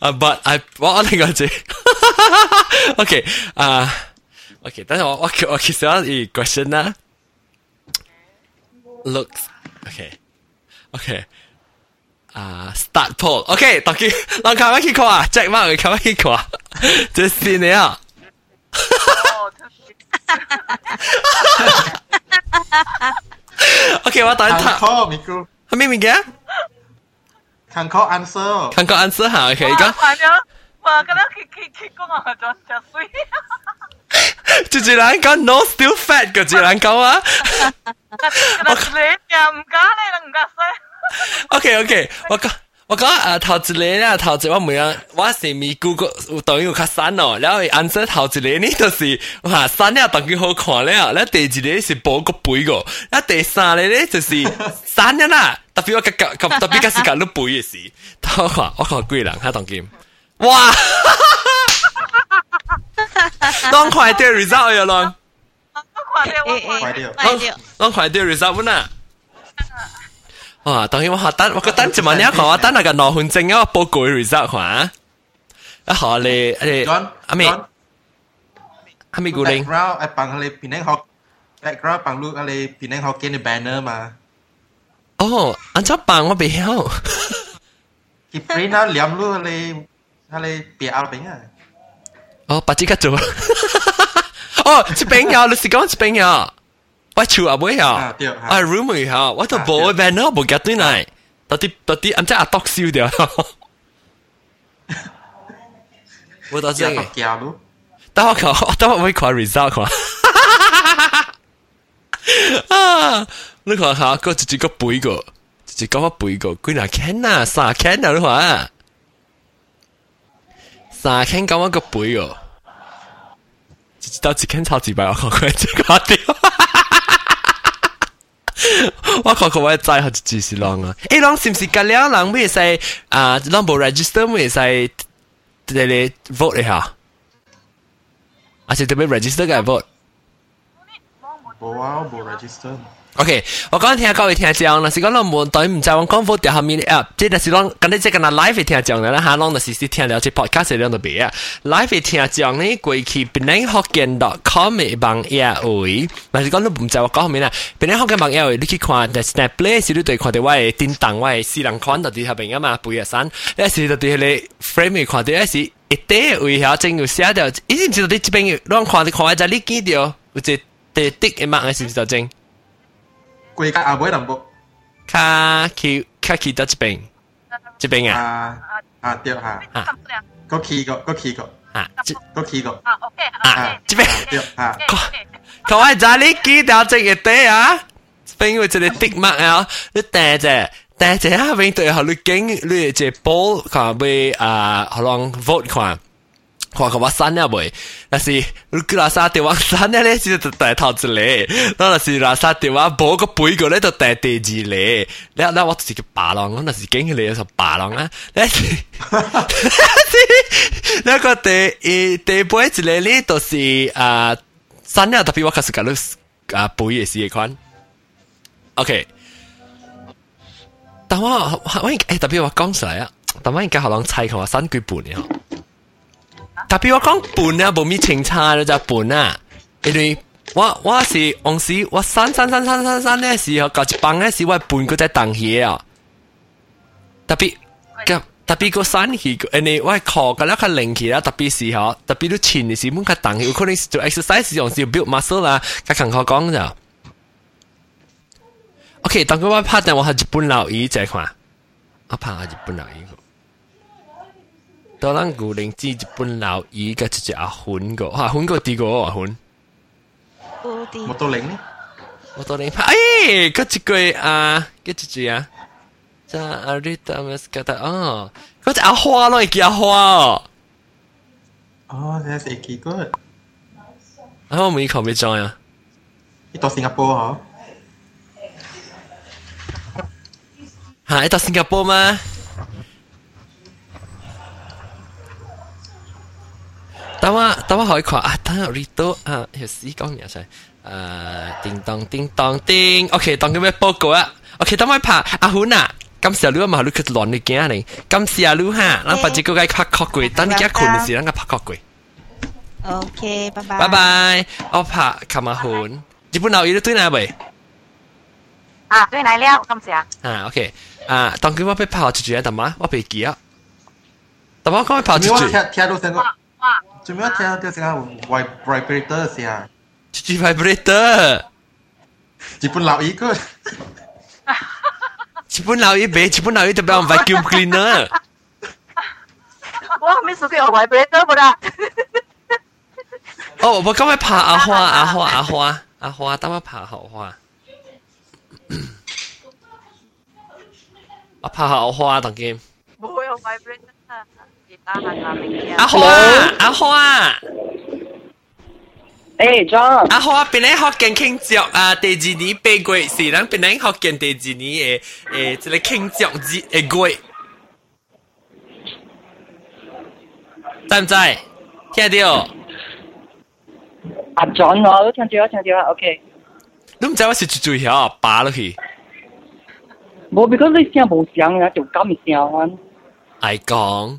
啊，but I 我我另外只，OK 啊，OK，但是我我我其实有一个 question 啦，looks OK OK 啊、uh,，start poll，OK，大家，我看乜結果啊？Jack 媽，你看乜結果啊？即係你啊！OK，我等一睇。Call 咪姑，係咩名嘅？Can call answer。Can call answer 嚇，OK，而家。哇，咁樣佢佢佢講我仲食水。就只能講 no still fat 嘅只能講啊。我你又唔講。OK OK，我讲我讲诶头一个咧，头一个我每样我是咪 Google 当然有较删哦，然后 answer 头一个呢就是哇删了当佢好看了，然后第二个是补个背个，然后第三个咧就是删了啦，特别我个个特别个是讲到背嘅事，我话我讲几人喺当剑，哇！当快啲 result 呀浪，快啲，我快啲当当快啲 result 啦。 哇！当然我学等，我觉得就问你一个，我等下个脑痕症一个报告 result 吓。一学你你 John 阿咪 John 阿咪古灵 background ไอ้ปังอะไรพี่แนงฮอก background ปังลูกอะไรพี่แนงฮอกเกนใน banner มา 哦，安怎办我未晓。 คิดปริ้นแล้วเหลี่ยมลูกอ ะไรอะไรเปียเอาไปเนี่ย 哦，把这个做。哦，这边有，你是讲这边有。我厝也冇有，啊对我 room 冇有，我都冇 banner 冇夹对嚟，到底到底安怎阿笃烧掉。我到 เกี่ย 这 ว 个 กับ。เกี่ยวลูก 等我看，等我会看 result 看。啊！你看下，个一个背个，一个我背个，几若 can 啊，三 can 啊，你看。三 can 咁我个背个，一到一 can 超几百，我看佢这个掉。 我靠！可我再，他就支持狼啊！一，狼是不是加了狼？没使啊？狼不 register 没使这里 vote 一下？而且这边 register 该 vote？我我，不 register。OK，我講聽各位聽眾，若是講咱無對唔知我講副條下面 app，即係是講咁你即係嗱 live 聽眾啦，嚇，咱就是聽了即 podcast 兩度別啊，live 聽眾呢過去 benang hokkien.com 嘅網頁位，若是講你唔知我講後面啊，benang hokkien 網頁位你去看，the snap play 是你對看到我嘅電檔，我嘅私人款到底下邊啊嘛，背日山，一是到底你 frame 看到一是一啲位下正要寫掉，一是唔知道你這邊讓看你看下就你見到，有一啲滴嘅碼係是唔是就正？贵格阿妹能不？卡其卡其得疾病，疾病啊！啊啊对吓，个企个个企个啊，个企个啊，OK 啊，疾病对啊，佢話就呢幾條正嘅地啊，因為這裡滴墨啊，你戴着。戴着啊，永對後你經你隻波看被啊，可能 vote 看。看看我刪了未？但是你叫拉沙電話刪了咧，就帶頭一個；那是拉沙電話冇個背個咧，就帶第二個。那那我就是個霸狼，我那是經你就霸狼啊！那是那个第一第背一個咧，都是啊刪了，特别我開始講你啊背嘅時款。OK，但我我誒特别我講出來啊，但我应该可能猜看我三句半嘅。特别我讲笨啊，冇咩清差了就笨啊，因为我我是往时我删删删删删删咧时候，搞一帮咧时我笨佢在当嘢啊，特别个特别个删去，诶你我靠个咧佢零起啦，特别时候特别都前嘅时，冇佢当有可能做 exercise 用是 build muscle 啦，佢同我讲就，OK，当佢我拍定我系日本老姨这款，我拍系日本老姨。 到咱旧灵煮一本老鱼，甲一只阿魂个，啊魂个第个阿魂。我到零呢？我到零拍，哎，个一个啊，个一只啊，这阿瑞达梅斯卡达哦，个只阿花咯，一只阿花哦。哦，这是一个。啊，我们一口没装呀。一到新加坡哦。哈，一到新加坡吗？等下等下可以看啊，等下 redo 啊，條屎講嘢先。誒，叮當叮當叮，OK，當佢咩報告啊？OK，等我拍阿หุ่啊。今時你嘛，你去亂你驚你。今時你哈，咱把這個該拍確櫃，等你一困時，咱個拍確櫃。OK，拜拜。拜拜，我拍卡馬หุ่。日本佬伊都對來未？啊，對來了，今時啊。啊，OK，啊，當佢我被拍好一句啊，大媽，我被記啊。大媽，我講被拍好一句。做咩听到成个 vibrator 嘅声？出去 vibrator。日本老姨个，日本老姨俾日本老姨特别用 vacuum cleaner。我没试过有 vibrator 不啦？哦，我今日拍阿花阿花阿花阿花，等我拍后花。我拍后花当剑。冇有 vibrator 啊，其他行下名阿花阿花。诶，John，阿花边咧学见庆祝啊，第二年八月是咱边咧学见第二年诶诶，即个庆祝节诶月，知唔知？听到？阿 John 我都听到，听到，OK。你唔知我是最最晓扒落去。冇，because 你声冇声啊，就咁嘅声啊。爱讲，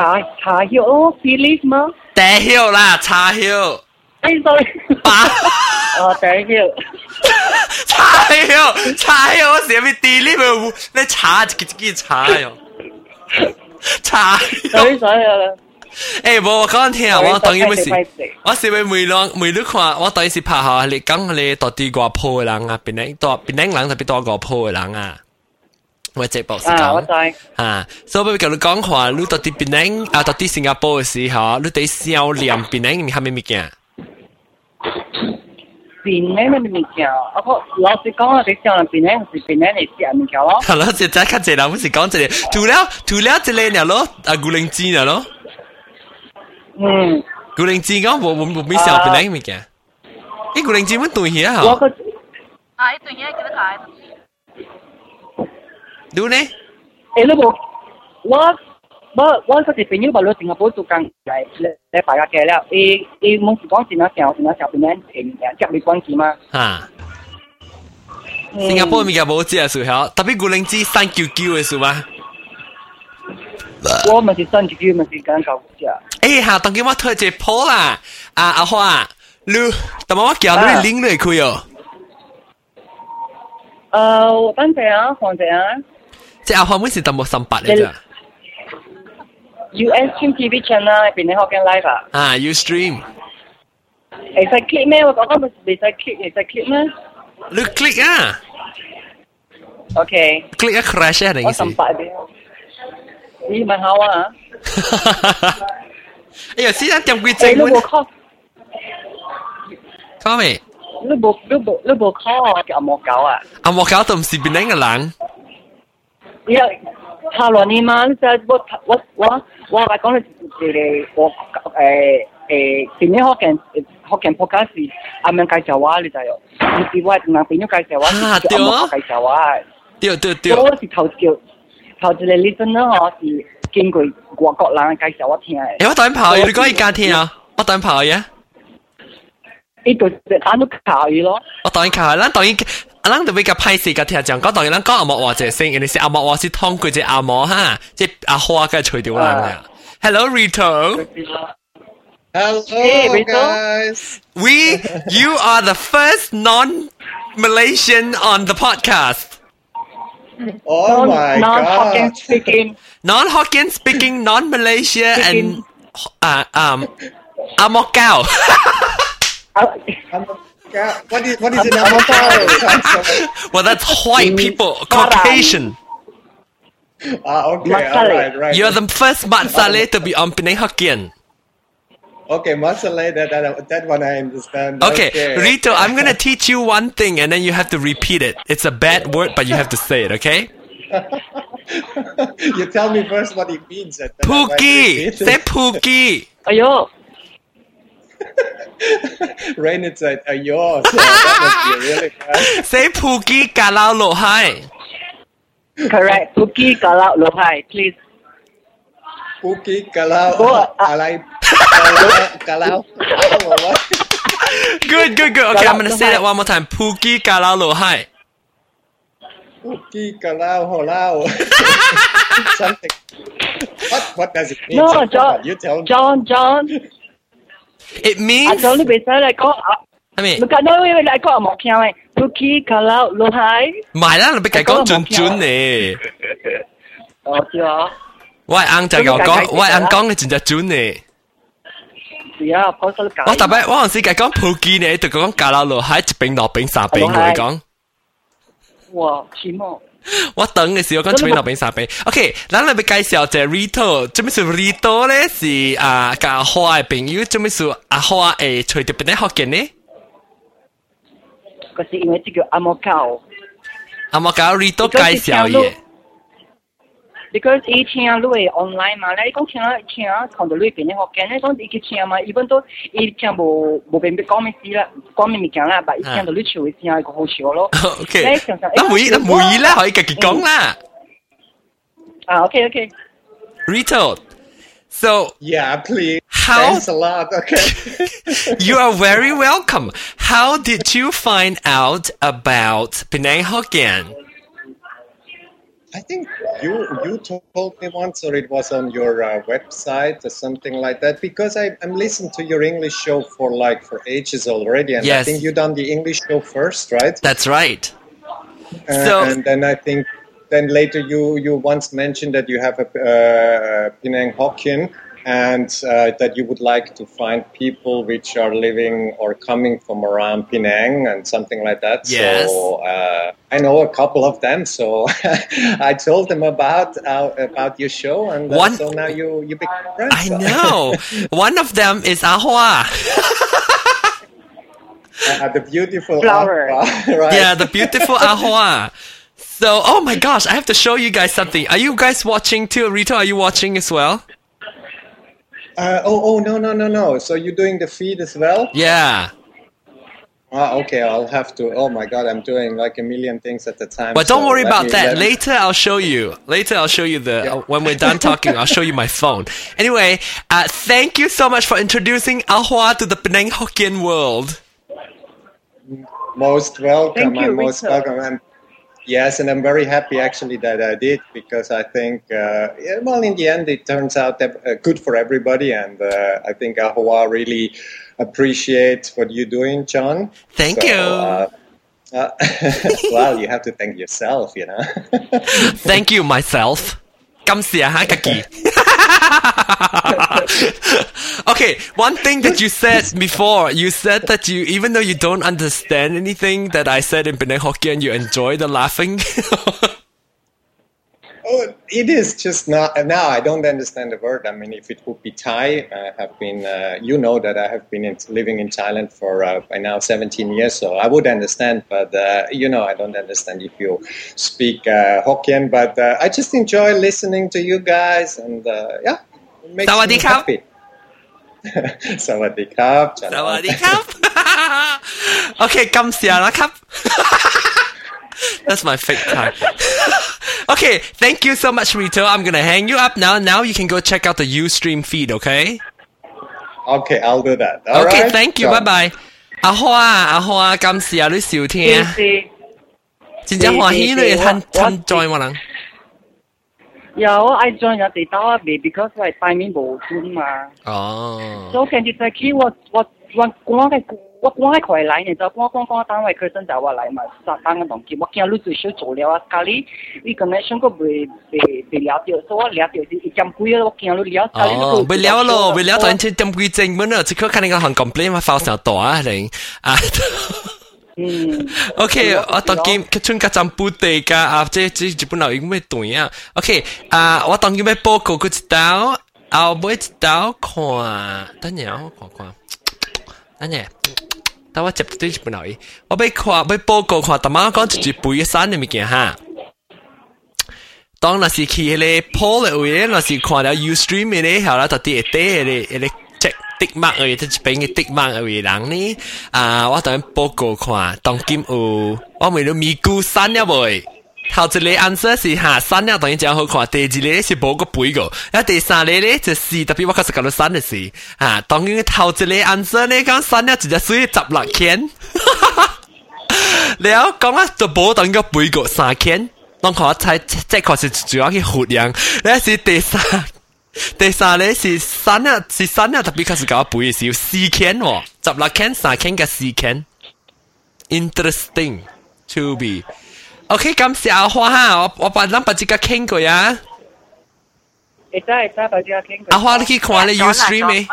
茶茶叶哦，Philip 吗？茶晓啦，茶晓。诶，sorry，把哦，茶叶。茶晓，茶晓，我成日地呢度，你茶一个一个茶哟。茶所以所以啊。诶，冇我讲听啊，我当然冇事。我是为每两每两看，我当然是拍下你讲你到底个铺嘅人啊，边领多边领人特别多个铺嘅人啊。 我直播时啊，我知。啊，所以我同你讲话，你到底边领啊，到底新加坡嘅时候，你对销量边领系咩物件？边领咩物件？我老实讲啊，你销量边领是边领嚟食物件咯。系咯，即系看这啦，唔是讲这个，除了除了这个了咯，啊古灵精了咯。嗯，古灵精讲冇冇冇咩销边领物件？诶，古灵精乜对嘢啊？我个啊，一对嘢几多解？ 你呢？诶，你冇我我我嗰时朋友把你新加坡做工嚟嚟大家嘅了，诶诶，冇是讲是哪小是哪小边领诶，夹你关系嘛？啊。 新加坡物件冇食数吓，特别古灵芝三九九嘅数嘛。我咪是三九九，咪是拣九只。诶吓，当今我推只铺啦，啊阿花，你，但我叫你拎嚟佢哦。诶，我等阵啊，放阵啊。 即阿花妹是特冇三八嚟咋。 US Stream TV channel 边你学紧 live 啊？啊，You Stream。会使 click 咩？我讲紧咪未使 click，会使 click 咩？你 click 啊？OK。 click 一 crash 啊，定我三八啲。咦，蛮好啊！哎呀，先生点几诶，正喎你冇 call， ？call 未？你冇你冇你冇 call 我叫阿莫搞啊！阿莫搞到唔是边个人？ 因為下落你嘛，你就我我我我嚟講你哋我誒誒邊啲學緊學緊 podcast 阿明介紹話你就有，唔是話嗱邊啲介紹話，啊對啊介紹話。對對對。我是頭叫頭一個 listen 啦，我是經過外國人介紹我聽嘅。誒，我等跑嘢，你講而家聽啊？我等跑嘢。呢度單都靠語咯。我當然靠，咱當然。啊，咱就比较歹势甲听讲，讲当然咱讲阿莫话者声，人哋是阿莫话是通过只阿莫哈，即阿花嘅吹掉人啊。Hello Rito。 Hello Hey, Rito. guys. We, you are the first non-Malaysian on the podcast. Oh my Non-Hokkien god. speaking. Non-Hokkien speaking, non-Malaysia, and uh, um, Amokau. God, What is what is an avocado? well, that's white people, Caucasian. ah, okay, Masale. all right, right. You're the first Mat Saleh to be on Penang Hokkien. Okay, masala, that, that that one I understand. Okay, Rito, I'm gonna teach you one thing, and then you have to repeat it. It's a bad word, but you have to say it. Okay? you tell me first what it means. and then I might Pookie. Say it. Pookie. 哎呦，Rain it said, ayo. So that must be really bad. Say Pookie Kalau Lo Hai. correct. Pookie kalau lo hai, please. Pookie, kalau, Oh, kalau, oh, what? Good, good, good. Okay, I'm gonna say that one more time. Pookie Kalau Lo Hai. Pookie, kalau, holao. Something. What, what does it mean? No, John. You tell me. John John，It 阿 means. John 你别使嚟讲啊， I mean, 唔紧要，因为嚟讲冇听嘅。Pookie kalau lo hai，唔系啦，你俾佢讲准准呢。我知啊，我系硬就又讲，我系硬讲嘅真系准呢。是啊，我手搞。我特别我嗰阵时讲讲 Pookie 呢，就讲加拉路喺一边落边三边同你讲。哇，起码。 我等嘅时候讲一边落边三边。OK，咱嚟要介绍只 Rito，做咩事 Rito 咧是啊，甲阿花嘅朋友，做咩事阿花诶随住边啲学嘅呢？嗰是因为这个阿莫教阿莫搞 Rito 介绍嘢。 ，because 伊听你系 online 嘛，你讲听听看到你边啲学嘅，你讲伊去听嘛，伊本都伊听无无边边讲咩事啦，讲咩物件啦，但伊听到你笑嘅声个好笑咯。 OK，你常常咁每咁每咧可以继续讲啦。啊，OK OK。 Rito。So Yeah, please. How- Thanks a lot. Okay. you are very welcome. How did you find out about Penang Hokkien? I think you you told me once, or it was on your uh, website or something like that. Because I, I'm listening to your English show for like for ages already, and I think you done the English show first, right? That's right. Uh, So- and then I think then later you you once mentioned that you have a uh, Penang Hokkien and uh, that you would like to find people which are living or coming from around Penang and something like that. Yes. So uh, I know a couple of them. So I told them about uh, about your show, and uh, One- so now you you become friends. I know. One of them is Ahua. Uh, the beautiful Flower. Aqua, right? Yeah, the beautiful Ahua. So, oh my gosh, I have to show you guys something. Are you guys watching too? Rito, are you watching as well? Uh, oh, oh, no, no, no, no. So you're doing the feed as well? Yeah. Ah, okay, I'll have to. Oh my god, I'm doing like a million things at the time. But don't so worry about me- that. me- Later, I'll show you. Later, I'll show you the. uh, when we're done talking, I'll show you my phone. Anyway, uh, thank you so much for introducing Ahua to the Penang Hokkien world. most welcome. Thank you, I'm most Richard. welcome. And yes, and I'm very happy actually that I did because I think, uh, yeah, well, in the end, it turns out that, uh, good for everybody. And uh, I think Ahoa really appreciates what you're doing, John. Thank So, you. Uh, uh, well, you have to thank yourself, you know. Thank you myself. 感谢下自己。 okay, one thing that you said before, you said that you, even though you don't understand anything that I said in Penang Hokkien, you enjoy the laughing. it is just not now. I don't understand the word. I mean, if it would be Thai, I have been. Uh, you know that I have been in, living in Thailand for uh, by now 17 years, so I would understand. But uh, you know, I don't understand if you speak uh, Hokkien. But uh, I just enjoy listening to you guys, and uh, yeah, it makes Sawadee me happy. Sawadee Khab. Sawadee Khab. okay, come see That's my fake Thai okay, thank you so much, Rito. I'm gonna hang you up now. Now you can go check out the Ustream feed, okay? Okay, I'll do that. All okay, right? thank you. So- Bye bye. 阿花阿花，感谢你收听，真正欢喜你趁趁在我人。有 I join 咗地兜啊，because 我系带面无转嘛。哦，所以其实佢我我我讲嘅 我讲嘅佢嚟呢，就讲讲讲单位佢真就话嚟嘛，实单嘅同结，我见你最少做了啊，咖喱呢个呢，上个未未未了掉，所以我了掉是一针鬼啊，我见你了，咖喱哦，未了咯，未了，当然即点几正本啊，即刻看你个行 complain 嘛，发上大啊，你啊。嗯 OK，我当见佢春家站本地㗎，啊，即即日本佬已经咩对啊？OK，啊，我当见咩报告佢一道，后尾一道看，等阵我看看， 等陣。等我接對日本佬伊，我要看要報告看，大媽講一句背嘅山嘅物件哈。当那是去迄個 Paul 位咧，那是看了 Ustream 嘅咧，後來到啲一啲嘅迄個 check 滴 mark 嘅，即係邊嘅滴 mark 嘅位人呢？啊，我等報告看，當今有我咪都咪估三了未？头一个 answer 是哈，三样等于真好看。第二个是某个肥个，那第三个呢就是特别我开始讲到三的是啊，等于头一个 answer 呢讲三样直接属于十六天。了，讲啊，就无等于个肥个三天，当我猜这块是主要去护养，那是第三，第三呢是三样是三样特别开始搞背是有四天哦，十六天三天加四天，interesting to be。OK，感谢阿花哈，我我把 number 即刻倾过啊。会得会得，大家倾。阿花你去看你 Ustream 未？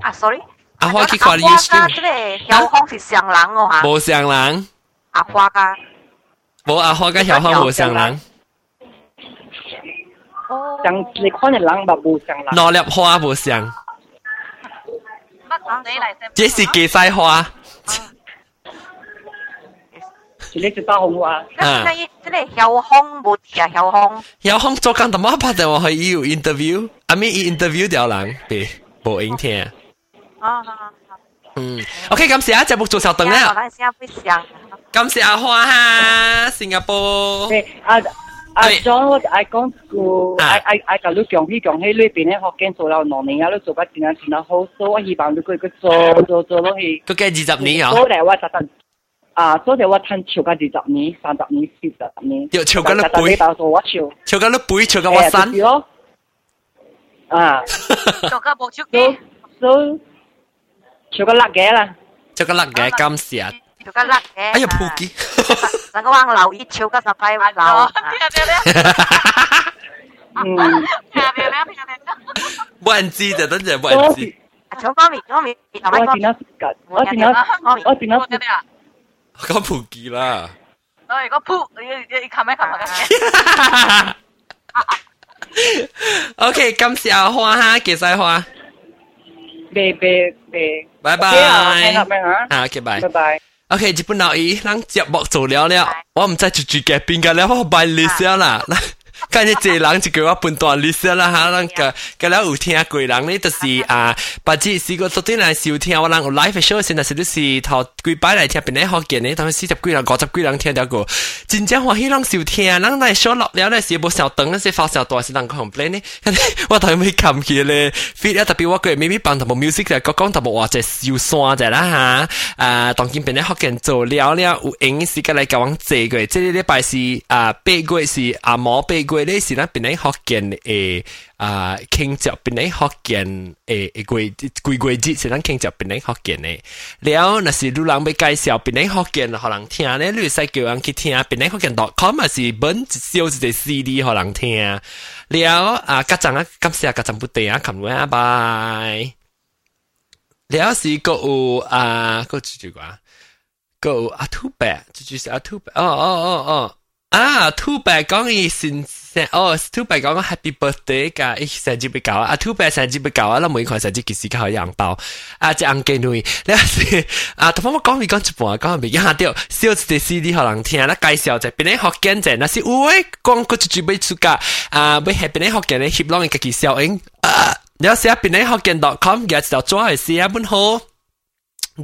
啊，sorry，阿花去看你阿花 Ustream 即系有空是上人哦吓，冇上人，阿花噶，冇阿花嘅小康冇上人，上你看嘅人咪冇上人。攞粒花冇上，这是几西花 你知道红话？啊。即系有空冇啊，有空。有空做紧，但我拍电话去要 interview，I mean interview 掉人，别冇影听。啊，嗯，OK，咁时下节目做稍等我啦，哋先不想。感谢阿花哈，新加坡。啊啊，John，我爱讲个爱爱爱甲你讲起讲起里边咧，学见做了两年啊，你做得真系真系好，所以我希望你佢佢做做做落去。佢计二十年啊所以我实实 啊，所以我趁超过二十年、三十年、四十年。要超过你背到做我超。超过你背，超过我身。咯。啊。做个冇出机。所超过甩嘅啦。超过甩嘅，感谢。超过甩嘅。哎呀，扑机。成个话留意超过十块留。嗯。冇人知就等阵冇人知。超方面方面，我见到我见到我见到。 讲扑机啦。我如果噗，你你你冚咩冚嘅？ OK，感谢阿花哈，几细花。拜拜拜。拜拜。啊，OK，拜。拜拜。 OK，日本佬伊，咱节目做了了，我唔知住住嘅边个了，我拜你先啦。 跟住这人就叫我半段历史啦吓，咱个个了有听过人呢，就是啊，把这试过昨天来收听我人有 live show 先，但是都是头几摆来听，边咧学见呢，当四十几人、五十几人听到过，真正欢喜人收听，人来收落了咧是无小灯，是发小大是人 complain 呢，我头尾冚起咧，fit 啊特别我个咪咪帮头部 music 就讲讲头部话就烧山就啦吓，啊当见边咧学见做了了有影时间嚟教我这个，这礼拜是啊八月是阿毛八 月咧是咱边咧学见诶啊庆祝边咧学见诶诶季季季节是咱庆祝边咧学见嘅，了那是路人要介绍边咧学见，可能听咧，你使叫人去听边咧学见 .com 啊是本烧一个 CD 可能听，了啊家阵啊今时啊家阵不对啊，琴日啊拜，了是个有啊个住住啩。go 啊 too bad，这就是啊 too bad，哦哦哦哦， 啊，Two Bear 讲伊生生哦，Two 讲个 Happy Birthday 噶，伊生日不搞啊，Two Bear 生日不搞啊，那每款生日其实一样包啊，即红给你，你啊是啊，同我讲你讲一半，讲未压掉笑只的 CD 好难听，那介绍者，别人好简单，那是喂，讲过去准备出噶啊，为系别人好简单，希望伊个介绍因啊，你要写别人好简单，com 介绍做还是一本好。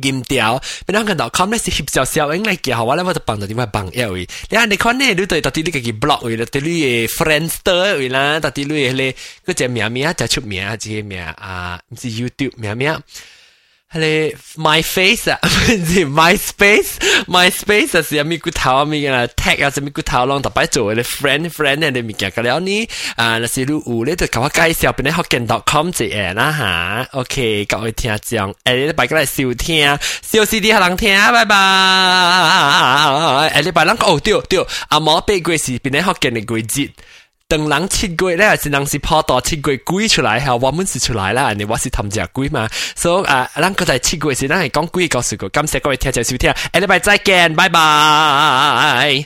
金条，เป็นนั่งกันต่อคอมได้สิบเสียวเสียวเองไรเกี่ยวว่าแล้วว่าจะปังตัวที่ว่าบังเอวีแล้วอันในข้อนี้ดูตัวตัดที่ลูกกี่บล็อกวีแล้วตัดที่ลูกเฟรนสเตอร์วีละตัดที่ลูกเลยก็จะเมียเมียจะชุบเมียจะเมียอ่าไม่ใช่ยูทูบเมียเมีย YouTube 名名。系 My Face 啊，唔是 MySpace，MySpace 是有咩骨头啊，咩嘅 tag 啊，什么骨头咯，特别做嘅 friend friend 嘅物件，咁了呢，啊，那是你有咧就甲我介绍，边咧学见 .com 一下啦吓，OK，各位听众，诶，你拜过来收听，收 CD 下人听，拜拜，诶，你拜人哦，对对，阿毛八月是边咧学见嘅季节。 等人七鬼咧，是人是跑到七鬼鬼出来，吓我们是出来啦，你我是他们家鬼嘛，所以啊，咱个在七鬼是咱系讲鬼告诉个，感谢各位听者收听，下礼拜再见，拜拜。